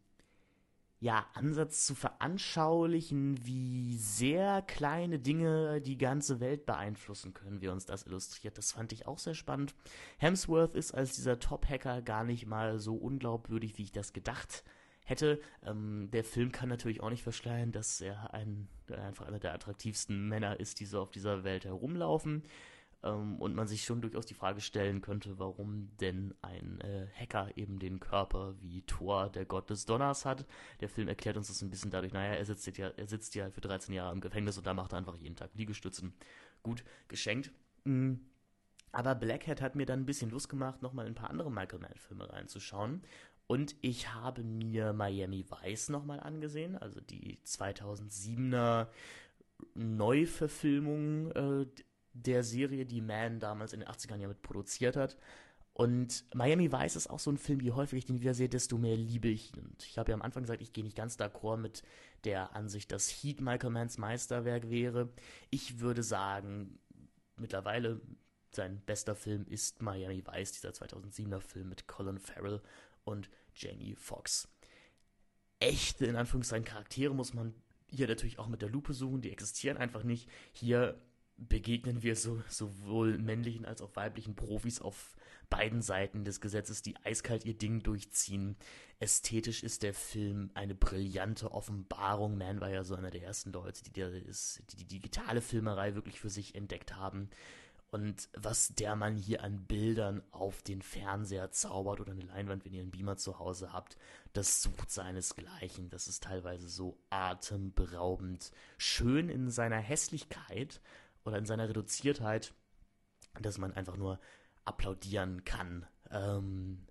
S2: ja, Ansatz zu veranschaulichen, wie sehr kleine Dinge die ganze Welt beeinflussen können, wie uns das illustriert. Das fand ich auch sehr spannend. Hemsworth ist als dieser Top-Hacker gar nicht mal so unglaubwürdig, wie ich das gedacht hätte. Ähm, der Film kann natürlich auch nicht verschleiern, dass er ein, einfach einer der attraktivsten Männer ist, die so auf dieser Welt herumlaufen. Ähm, und man sich schon durchaus die Frage stellen könnte, warum denn ein äh, Hacker eben den Körper wie Thor, der Gott des Donners, hat. Der Film erklärt uns das ein bisschen dadurch, naja, er sitzt ja, er sitzt ja für 13 Jahre im Gefängnis und da macht er einfach jeden Tag Liegestützen. Gut, geschenkt. Mhm. Aber Blackhead hat mir dann ein bisschen Lust gemacht, nochmal ein paar andere Michael Mann-Filme reinzuschauen. Und ich habe mir Miami Vice nochmal angesehen, also die 2007er Neuverfilmung äh, der Serie, die Man damals in den 80ern ja mit produziert hat. Und Miami Vice ist auch so ein Film, je häufiger ich den wiedersehe, desto mehr liebe ich ihn. Und ich habe ja am Anfang gesagt, ich gehe nicht ganz d'accord mit der Ansicht, dass Heat Michael Manns Meisterwerk wäre. Ich würde sagen, mittlerweile sein bester Film ist Miami Vice, dieser 2007er Film mit Colin Farrell und Jamie Foxx. Echte, in Anführungszeichen, Charaktere muss man hier natürlich auch mit der Lupe suchen, die existieren einfach nicht. Hier begegnen wir so, sowohl männlichen als auch weiblichen Profis auf beiden Seiten des Gesetzes, die eiskalt ihr Ding durchziehen. Ästhetisch ist der Film eine brillante Offenbarung. Man war ja so einer der ersten Leute, die, ist, die die digitale Filmerei wirklich für sich entdeckt haben. Und was der Mann hier an Bildern auf den Fernseher zaubert oder eine Leinwand, wenn ihr einen Beamer zu Hause habt, das sucht seinesgleichen. Das ist teilweise so atemberaubend schön in seiner Hässlichkeit, oder in seiner Reduziertheit, dass man einfach nur applaudieren kann. Ähm,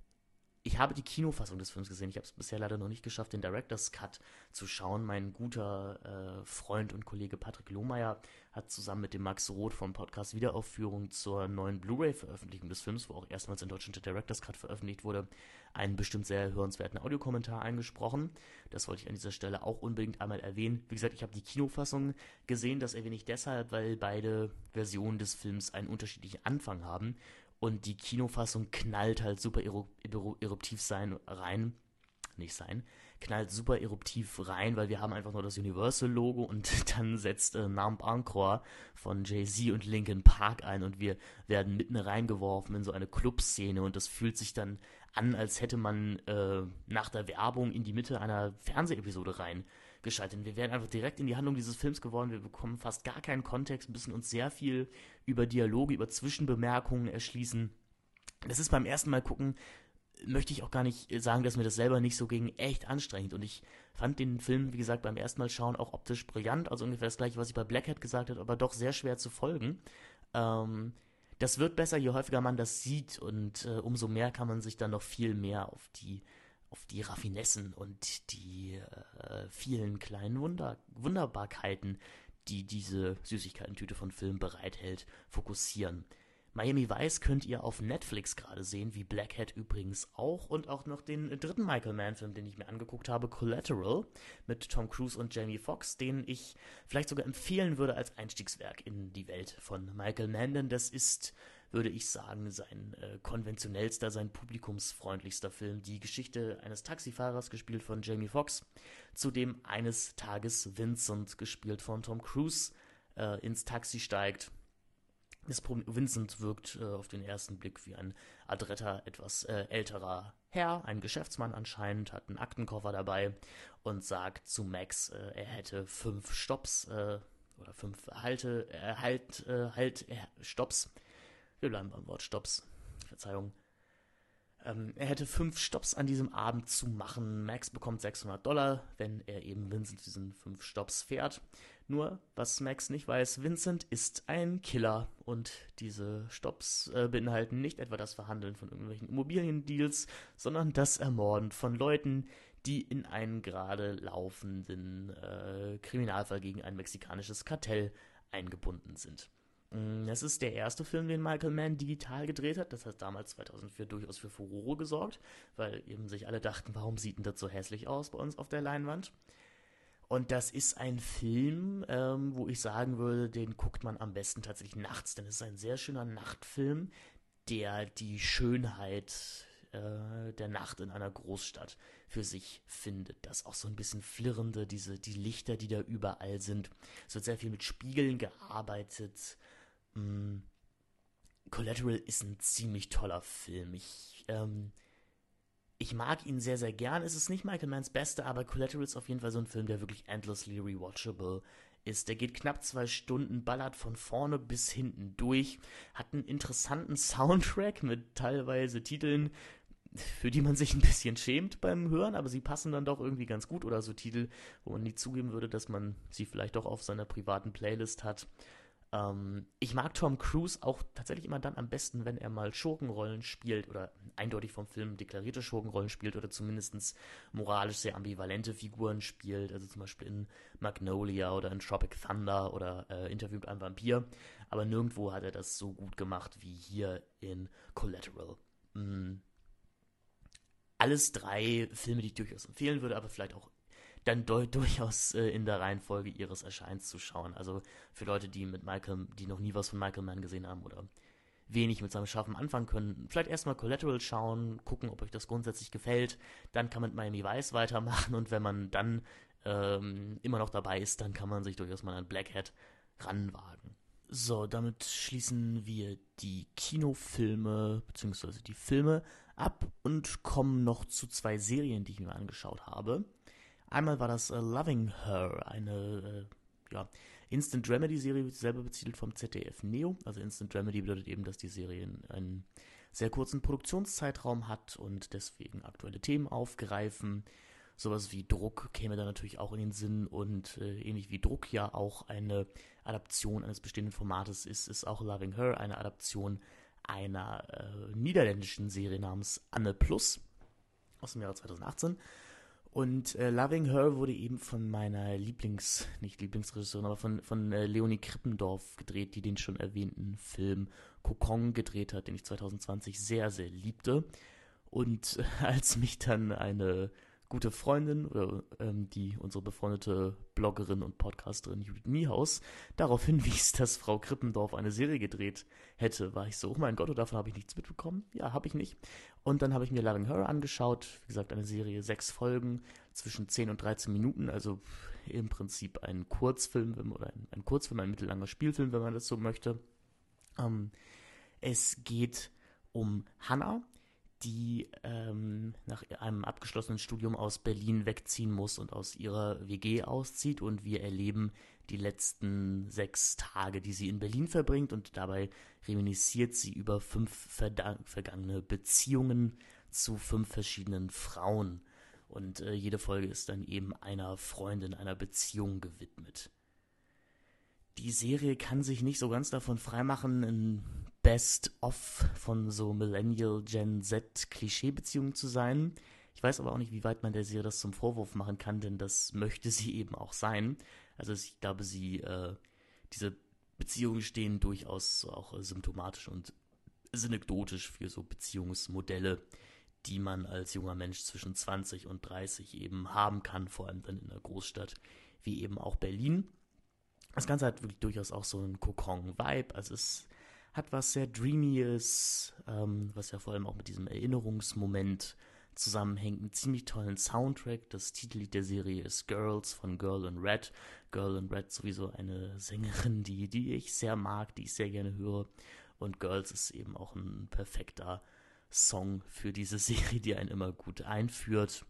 S2: ich habe die Kinofassung des Films gesehen. Ich habe es bisher leider noch nicht geschafft, den Director's Cut zu schauen. Mein guter äh, Freund und Kollege Patrick Lohmeier hat zusammen mit dem Max Roth vom Podcast Wiederaufführung zur neuen Blu-ray-Veröffentlichung des Films, wo auch erstmals in Deutschland der Director's Cut veröffentlicht wurde, einen bestimmt sehr hörenswerten Audiokommentar eingesprochen. Das wollte ich an dieser Stelle auch unbedingt einmal erwähnen. Wie gesagt, ich habe die Kinofassung gesehen. Das erwähne ich deshalb, weil beide Versionen des Films einen unterschiedlichen Anfang haben und die Kinofassung knallt halt super eruptiv sein rein. Nicht sein. Knallt super eruptiv rein, weil wir haben einfach nur das Universal-Logo und [LAUGHS] dann setzt äh, Namp Encore von Jay-Z und Linkin Park ein und wir werden mitten reingeworfen in so eine Clubszene und das fühlt sich dann an, als hätte man äh, nach der Werbung in die Mitte einer Fernsehepisode rein geschaltet. Wir werden einfach direkt in die Handlung dieses Films geworden. Wir bekommen fast gar keinen Kontext, müssen uns sehr viel über Dialoge, über Zwischenbemerkungen erschließen. Das ist beim ersten Mal gucken, möchte ich auch gar nicht sagen, dass mir das selber nicht so ging, echt anstrengend. Und ich fand den Film, wie gesagt, beim ersten Mal schauen auch optisch brillant, also ungefähr das gleiche, was ich bei Blackhead gesagt habe, aber doch sehr schwer zu folgen. Ähm, das wird besser, je häufiger man das sieht und äh, umso mehr kann man sich dann noch viel mehr auf die auf die Raffinessen und die äh, vielen kleinen Wunder Wunderbarkeiten, die diese Süßigkeitentüte von Film bereithält, fokussieren. Miami Vice könnt ihr auf Netflix gerade sehen, wie Black Hat übrigens auch. Und auch noch den dritten Michael Mann-Film, den ich mir angeguckt habe, Collateral, mit Tom Cruise und Jamie Foxx, den ich vielleicht sogar empfehlen würde als Einstiegswerk in die Welt von Michael Mann, denn das ist, würde ich sagen, sein äh, konventionellster, sein publikumsfreundlichster Film. Die Geschichte eines Taxifahrers, gespielt von Jamie Foxx, zu dem eines Tages Vincent, gespielt von Tom Cruise, äh, ins Taxi steigt Vincent wirkt äh, auf den ersten Blick wie ein adretter, etwas äh, älterer Herr, ein Geschäftsmann anscheinend, hat einen Aktenkoffer dabei und sagt zu Max, äh, er hätte fünf Stops äh, oder fünf Halte, äh, Halt, äh, Halt, Stops. Wir bleiben beim Wort Stops. Verzeihung. Ähm, er hätte fünf Stops an diesem Abend zu machen. Max bekommt 600 Dollar, wenn er eben Vincent diesen fünf Stops fährt. Nur, was Max nicht weiß, Vincent ist ein Killer und diese Stops äh, beinhalten nicht etwa das Verhandeln von irgendwelchen Immobiliendeals, sondern das Ermorden von Leuten, die in einen gerade laufenden äh, Kriminalfall gegen ein mexikanisches Kartell eingebunden sind. Mm, das ist der erste Film, den Michael Mann digital gedreht hat. Das hat damals 2004 durchaus für Furore gesorgt, weil eben sich alle dachten, warum sieht denn das so hässlich aus bei uns auf der Leinwand? Und das ist ein Film, ähm, wo ich sagen würde, den guckt man am besten tatsächlich nachts, denn es ist ein sehr schöner Nachtfilm, der die Schönheit äh, der Nacht in einer Großstadt für sich findet. Das auch so ein bisschen flirrende, diese, die Lichter, die da überall sind. Es wird sehr viel mit Spiegeln gearbeitet. Mm. Collateral ist ein ziemlich toller Film. Ich, ähm, ich mag ihn sehr, sehr gern. Es ist nicht Michael Manns Beste, aber Collateral ist auf jeden Fall so ein Film, der wirklich endlessly rewatchable ist. Der geht knapp zwei Stunden, ballert von vorne bis hinten durch, hat einen interessanten Soundtrack mit teilweise Titeln, für die man sich ein bisschen schämt beim Hören, aber sie passen dann doch irgendwie ganz gut oder so Titel, wo man nie zugeben würde, dass man sie vielleicht doch auf seiner privaten Playlist hat. Ähm, ich mag Tom Cruise auch tatsächlich immer dann am besten, wenn er mal Schurkenrollen spielt oder eindeutig vom Film deklarierte Schurkenrollen spielt oder zumindest moralisch sehr ambivalente Figuren spielt. Also zum Beispiel in Magnolia oder in Tropic Thunder oder äh, Interview mit einem Vampir. Aber nirgendwo hat er das so gut gemacht wie hier in Collateral. Mhm. Alles drei Filme, die ich durchaus empfehlen würde, aber vielleicht auch dann [LAUGHS] durchaus äh, in der Reihenfolge ihres Erscheins zu schauen. Also für Leute, die mit Michael, die noch nie was von Michael Mann gesehen haben oder wenig mit seinem Schaffen anfangen können, vielleicht erstmal Collateral schauen, gucken, ob euch das grundsätzlich gefällt. Dann kann man mit Miami Vice weitermachen und wenn man dann ähm, immer noch dabei ist, dann kann man sich durchaus mal an Black Hat ranwagen. So, damit schließen wir die Kinofilme bzw. die Filme ab und kommen noch zu zwei Serien, die ich mir angeschaut habe. Einmal war das uh, Loving Her, eine äh, ja, Instant Dramedy-Serie, selber bezielt vom ZDF Neo. Also Instant Dramedy bedeutet eben, dass die Serie einen sehr kurzen Produktionszeitraum hat und deswegen aktuelle Themen aufgreifen. Sowas wie Druck käme da natürlich auch in den Sinn und äh, ähnlich wie Druck ja auch eine Adaption eines bestehenden Formates ist, ist auch Loving Her eine Adaption einer äh, niederländischen Serie namens Anne Plus aus dem Jahre 2018. Und äh, Loving Her wurde eben von meiner Lieblings, nicht Lieblingsregisseurin, aber von, von äh, Leonie Krippendorf gedreht, die den schon erwähnten Film Kokon gedreht hat, den ich 2020 sehr, sehr liebte. Und äh, [LAUGHS] als mich dann eine gute Freundin, oder, ähm, die unsere befreundete Bloggerin und Podcasterin Judith Niehaus darauf hinwies, [LAUGHS] dass Frau Krippendorf eine Serie gedreht hätte, war ich so, oh mein Gott, davon habe ich nichts mitbekommen. Ja, habe ich nicht. Und dann habe ich mir Loving Her angeschaut. Wie gesagt, eine Serie, sechs Folgen, zwischen 10 und 13 Minuten, also im Prinzip ein Kurzfilm oder ein, ein Kurzfilm, ein mittellanger Spielfilm, wenn man das so möchte. Ähm, es geht um Hannah, die ähm, nach einem abgeschlossenen Studium aus Berlin wegziehen muss und aus ihrer WG auszieht. Und wir erleben die letzten sechs Tage, die sie in Berlin verbringt. Und dabei reminisziert sie über fünf vergangene Beziehungen zu fünf verschiedenen Frauen. Und äh, jede Folge ist dann eben einer Freundin, einer Beziehung gewidmet. Die Serie kann sich nicht so ganz davon freimachen, ein Best-of von so Millennial Gen Z Klischeebeziehungen zu sein. Ich weiß aber auch nicht, wie weit man der Serie das zum Vorwurf machen kann, denn das [LAUGHS] möchte sie eben auch sein. Also ich glaube, sie, äh, diese Beziehungen stehen durchaus auch äh, symptomatisch und ist anekdotisch für so Beziehungsmodelle, die man als junger Mensch zwischen 20 und 30 eben haben kann, vor allem dann in einer Großstadt wie eben auch Berlin. Das Ganze hat wirklich durchaus auch so einen Kokon-Vibe, also es hat was sehr Dreamyes, ähm, was ja vor allem auch mit diesem Erinnerungsmoment zusammenhängt. Einen ziemlich tollen Soundtrack. Das Titellied der Serie ist Girls von Girl in Red. Girl in Red sowieso eine Sängerin, die, die ich sehr mag, die ich sehr gerne höre. Und Girls ist eben auch ein perfekter Song für diese [LAUGHS] Serie, die einen immer gut einführt.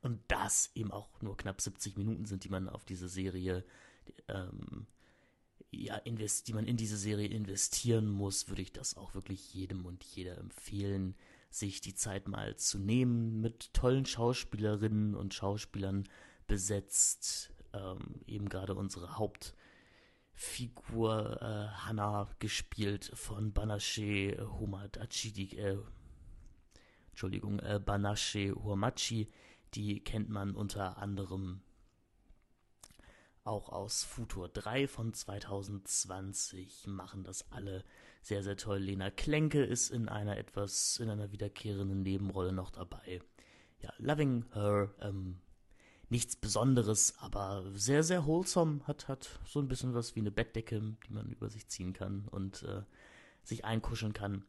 S2: Und das eben auch nur knapp 70 Minuten sind, die man auf diese Serie, ähm, ja, invest, die man in diese Serie investieren muss, würde ich das auch wirklich jedem und jeder empfehlen, sich die Zeit mal zu nehmen, mit tollen Schauspielerinnen und Schauspielern besetzt. Ähm, eben gerade unsere Hauptfigur äh, Hannah, gespielt von Banashe Homadachi, äh, Entschuldigung, äh, Banashe Huamachi, die kennt man unter anderem auch aus Futur 3 von 2020, machen das alle sehr, sehr toll. Lena Klenke ist in einer etwas, in einer wiederkehrenden Nebenrolle noch dabei. Ja, Loving Her, ähm, nichts Besonderes, aber sehr, sehr wholesome, hat, hat so ein bisschen was wie eine Bettdecke, die man über sich ziehen kann und äh, sich einkuscheln kann.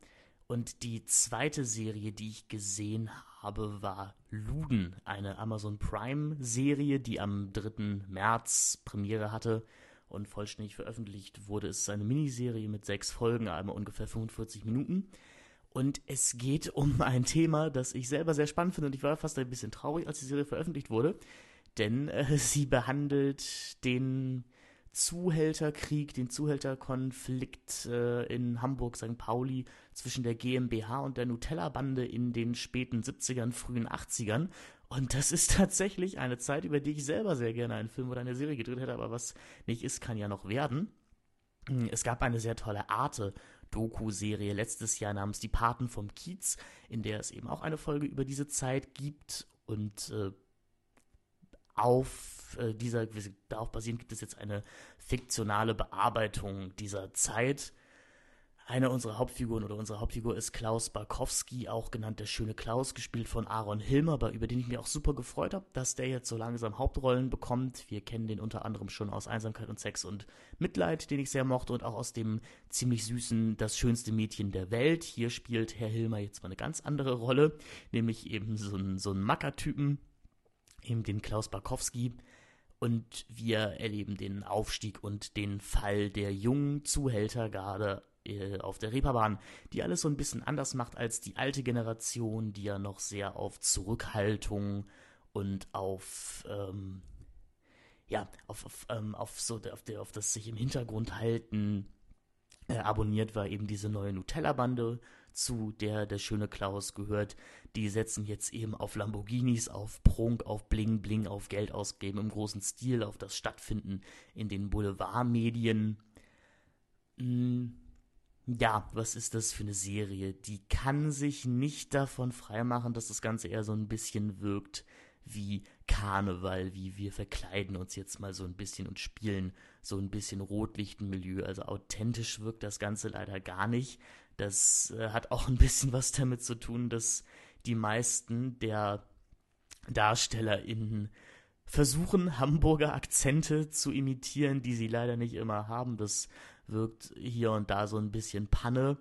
S2: Und die zweite Serie, die ich gesehen habe, war Luden, eine Amazon Prime-Serie, die am 3. März Premiere hatte und vollständig veröffentlicht wurde. Es ist eine Miniserie mit sechs Folgen, einmal ungefähr 45 Minuten. Und es geht um [LAUGHS] ein Thema, das ich selber sehr spannend finde und ich war fast ein bisschen traurig, als die Serie veröffentlicht wurde, denn äh, [LAUGHS] sie behandelt den Zuhälterkrieg, den Zuhälterkonflikt äh, in Hamburg, St. Pauli zwischen der GmbH und der Nutella-Bande in den späten 70ern, frühen 80ern. Und das ist [LAUGHS] tatsächlich eine Zeit, über die ich selber sehr gerne einen Film oder eine Serie gedreht hätte, aber was nicht ist, kann ja noch werden. Es gab eine sehr tolle Arte Doku-Serie letztes Jahr namens Die Paten vom Kiez, in der es eben auch eine Folge über diese Zeit gibt und äh, auf äh, dieser, darauf basierend gibt es jetzt eine fiktionale Bearbeitung dieser Zeit. Eine unserer Hauptfiguren oder unsere Hauptfigur ist Klaus Barkowski, auch genannt der schöne Klaus, gespielt von Aaron Hilmer, über den ich mich auch super gefreut habe, dass der jetzt so langsam Hauptrollen bekommt. Wir kennen den unter anderem schon aus Einsamkeit und Sex und Mitleid, den ich sehr mochte, und auch aus dem ziemlich süßen Das schönste Mädchen der Welt. Hier spielt Herr Hilmer jetzt mal eine ganz andere Rolle, nämlich eben so einen, so einen Mackertypen, eben den Klaus Barkowski. Und wir erleben den Aufstieg und den Fall der jungen Zuhältergarde äh, auf der Reeperbahn, die alles so ein bisschen anders macht als die alte Generation, die ja noch sehr auf Zurückhaltung und auf ähm, ja auf, auf, ähm, auf so auf, der, auf das sich im Hintergrund halten äh, abonniert war eben diese neue Nutella-Bande zu der der schöne Klaus gehört. Die setzen jetzt eben auf Lamborghinis, auf Prunk, auf Bling Bling, auf Geld ausgeben im großen Stil, auf das Stattfinden in den Boulevardmedien. Hm, ja, was ist das für eine Serie? Die kann sich nicht davon freimachen, dass das Ganze eher so ein bisschen wirkt wie Karneval, wie wir verkleiden uns jetzt mal so ein bisschen und spielen so ein bisschen Rotlichtenmilieu. Also authentisch wirkt das Ganze leider gar nicht. Das äh, hat auch ein bisschen was damit zu tun, dass die meisten der DarstellerInnen versuchen, Hamburger Akzente zu imitieren, die sie leider nicht immer haben. Das wirkt hier und da so ein bisschen Panne.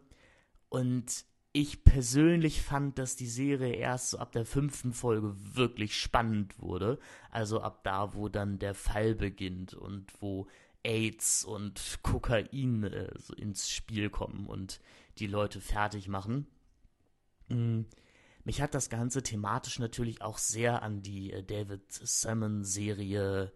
S2: Und ich persönlich fand, dass die Serie erst so ab der fünften Folge wirklich spannend wurde. Also ab da, wo dann der Fall beginnt und wo AIDS und Kokain äh, so ins Spiel kommen und die Leute fertig machen. Mhm. Mich hat das Ganze thematisch natürlich auch sehr an die äh, David Salmon Serie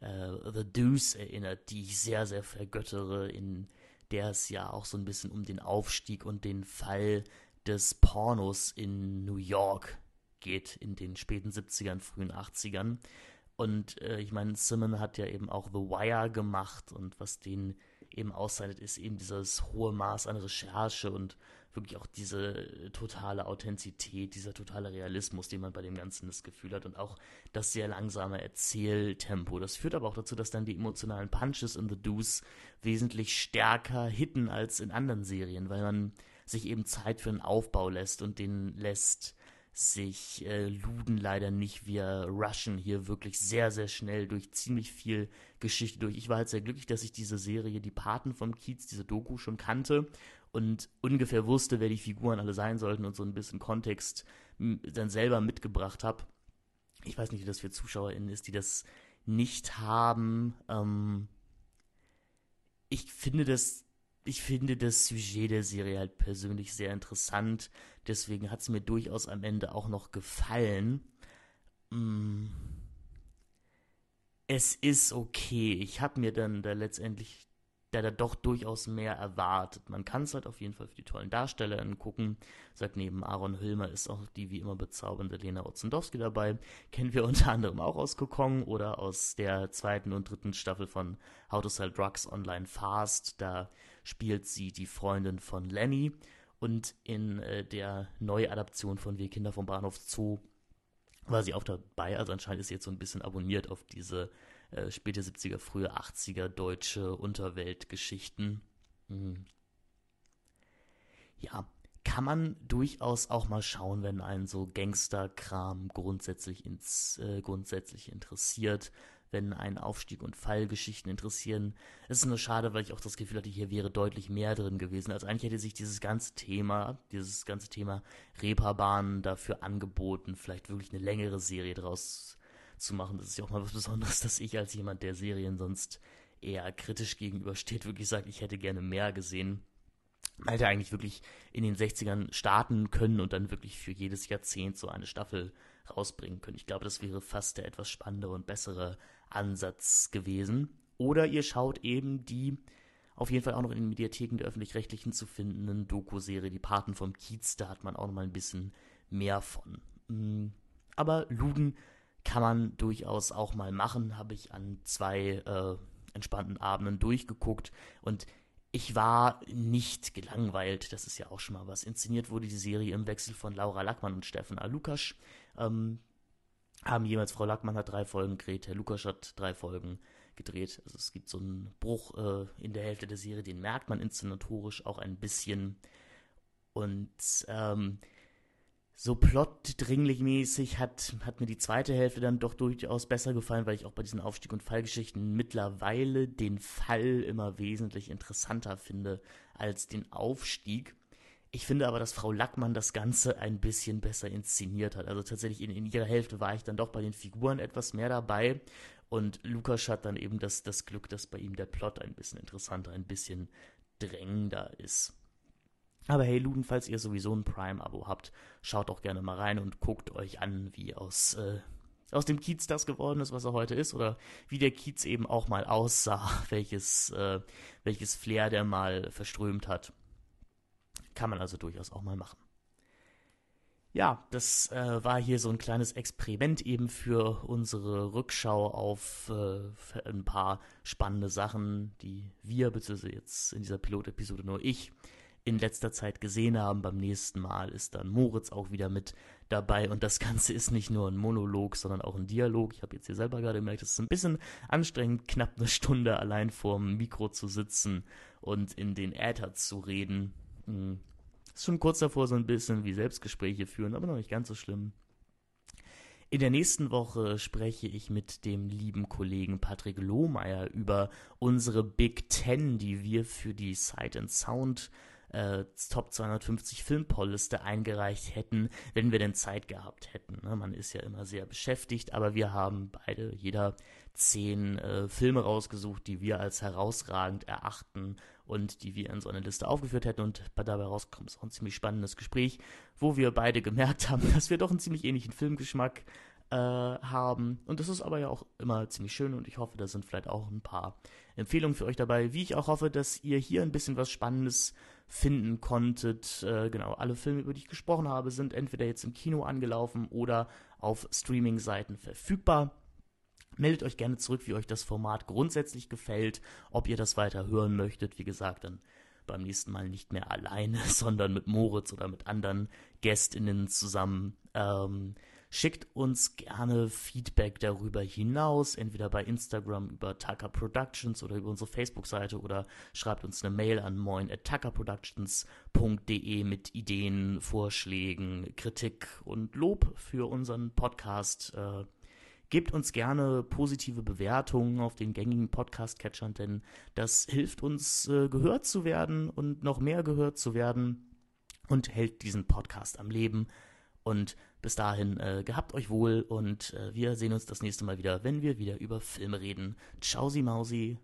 S2: äh, The Deuce erinnert, die ich sehr, sehr vergöttere, in der es ja auch so ein bisschen um den Aufstieg und den Fall des Pornos in New York geht, in den späten 70ern, frühen 80ern. Und äh, ich meine, Simon hat ja eben auch The Wire gemacht und was den eben auszeichnet, ist eben dieses hohe Maß an Recherche und wirklich auch diese totale Authentizität, dieser totale Realismus, den man bei dem Ganzen das Gefühl hat und auch das sehr langsame Erzähltempo. Das führt aber auch dazu, dass dann die emotionalen Punches in The Deuce wesentlich stärker hitten als in anderen Serien, weil man sich eben Zeit für einen Aufbau lässt und den lässt sich äh, Luden leider nicht. Wir rushen hier wirklich sehr, sehr schnell durch ziemlich viel Geschichte durch. Ich war halt sehr glücklich, dass ich diese Serie, die Paten vom Kiez, diese Doku schon kannte und ungefähr wusste, wer die Figuren alle sein sollten und so ein bisschen Kontext dann selber mitgebracht habe. Ich weiß nicht, wie das für ZuschauerInnen ist, die das nicht haben. Ähm, ich finde das ich finde das Sujet der Serie halt persönlich sehr interessant. Deswegen hat es mir durchaus am Ende auch noch gefallen. Mm. Es ist okay. Ich habe mir dann da letztendlich da, da doch durchaus mehr erwartet. Man kann es halt auf jeden Fall für die tollen Darsteller gucken. Sagt neben Aaron Hilmer ist auch die wie immer bezaubernde Lena Otzendowski dabei. Kennen wir [LAUGHS] unter anderem auch aus Kokong oder aus der zweiten und dritten Staffel von How to Sell Drugs Online Fast. Da spielt sie die Freundin von Lenny. Und in äh, der Neuadaption von Wir Kinder vom Bahnhof Zoo war sie auch dabei. Also anscheinend ist sie jetzt so ein bisschen abonniert auf diese äh, späte 70er, frühe 80er deutsche Unterweltgeschichten. Hm. Ja, kann man durchaus auch mal schauen, wenn einen so Gangsterkram grundsätzlich ins äh, grundsätzlich interessiert wenn einen Aufstieg- und Fallgeschichten interessieren. Es ist nur schade, weil ich auch das Gefühl hatte, hier wäre deutlich mehr drin gewesen. Also eigentlich hätte sich dieses ganze Thema, dieses ganze Thema Reeperbahn dafür angeboten, vielleicht wirklich eine längere Serie draus zu machen. Das ist ja auch mal was Besonderes, dass ich als jemand, der Serien sonst eher kritisch gegenübersteht, wirklich sagt, ich hätte gerne mehr gesehen. Man hätte eigentlich wirklich in den 60ern starten können und dann wirklich für jedes Jahrzehnt so eine Staffel rausbringen können. Ich glaube, das wäre fast der etwas spannendere und bessere Ansatz gewesen. Oder ihr schaut eben die auf jeden Fall auch noch in den Mediatheken der öffentlich-rechtlichen zu findenden Doku-Serie Die Paten vom Kiez. Da hat man auch noch mal ein bisschen mehr von. Mm, aber Luden kann man durchaus auch mal machen. Habe ich an zwei äh, entspannten Abenden durchgeguckt und ich war nicht gelangweilt. Das ist ja auch schon mal was. Inszeniert wurde die Serie im Wechsel von Laura Lackmann und Steffen A. Lukasch. Ähm, haben jeweils Frau Lackmann hat drei Folgen gedreht, Herr Lukas hat drei Folgen gedreht. Also es gibt so einen Bruch äh, in der Hälfte der Serie, den merkt man inszenatorisch auch ein bisschen. Und ähm, so plotdringlich mäßig hat, hat mir die zweite Hälfte dann doch durchaus besser gefallen, weil ich auch bei diesen Aufstieg- und Fallgeschichten mittlerweile den Fall immer wesentlich interessanter finde als den Aufstieg. Ich finde aber, dass Frau Lackmann das Ganze ein bisschen besser inszeniert hat. Also tatsächlich in, in ihrer Hälfte war ich dann doch bei den Figuren etwas mehr dabei. Und Lukas hat dann eben das, das Glück, dass bei ihm der Plot ein bisschen interessanter, ein bisschen drängender ist. Aber hey, Luden, falls ihr sowieso ein Prime-Abo habt, schaut auch gerne mal rein und guckt euch an, wie aus, äh, aus dem Kiez das geworden ist, was er heute ist, oder wie der Kiez eben auch mal aussah, [LAUGHS] welches, äh, welches Flair der mal verströmt hat. Kann man also durchaus auch mal machen. Ja, das äh, war hier so ein kleines Experiment eben für unsere Rückschau auf äh, ein paar spannende Sachen, die wir, beziehungsweise jetzt in dieser Pilotepisode nur ich, in letzter Zeit gesehen haben. Beim nächsten Mal ist dann Moritz auch wieder mit dabei und das Ganze ist nicht nur ein Monolog, sondern auch ein Dialog. Ich habe jetzt hier selber gerade gemerkt, es ist ein bisschen anstrengend, knapp eine Stunde allein vorm Mikro zu sitzen und in den Äther zu reden. Hm. Ist schon kurz davor, so ein bisschen wie Selbstgespräche führen, aber noch nicht ganz so schlimm. In der nächsten Woche spreche ich mit dem lieben Kollegen Patrick Lohmeier über unsere Big Ten, die wir für die Sight and Sound äh, Top 250 Filmpoll-Liste eingereicht hätten, wenn wir denn Zeit gehabt hätten. Ne? Man ist ja immer sehr beschäftigt, aber wir haben beide, jeder zehn äh, Filme rausgesucht, die wir als herausragend erachten und die wir in so eine Liste aufgeführt hätten. Und dabei rauskommt auch ein ziemlich spannendes Gespräch, wo wir beide gemerkt haben, [LAUGHS] dass wir doch einen ziemlich ähnlichen Filmgeschmack äh, haben. Und das ist aber ja auch immer ziemlich schön und ich hoffe, da sind vielleicht auch ein paar Empfehlungen für euch dabei, wie ich auch hoffe, dass ihr hier ein bisschen was Spannendes finden konntet. Äh, genau, alle Filme, über die ich gesprochen habe, sind entweder jetzt im Kino angelaufen oder auf Streaming-Seiten verfügbar. Meldet euch gerne zurück, wie euch das Format grundsätzlich gefällt, ob ihr das weiter hören möchtet. Wie gesagt, dann beim nächsten Mal nicht mehr [LAUGHS] alleine, sondern mit Moritz oder mit anderen GästInnen zusammen. Ähm, Schickt uns gerne Feedback darüber hinaus, entweder bei Instagram über Tucker Productions oder über unsere Facebook-Seite oder schreibt uns eine Mail an moin.tuckerproductions.de mit Ideen, Vorschlägen, Kritik und Lob für unseren Podcast. Äh, Gebt uns gerne positive Bewertungen auf den gängigen Podcast-Catchern, denn das hilft uns, äh, gehört zu werden und noch mehr gehört zu werden und hält diesen Podcast am Leben. Und bis dahin, äh, gehabt euch wohl und äh, wir sehen uns das nächste Mal wieder, wenn wir wieder über Filme reden. Ciao, Sie Mausi.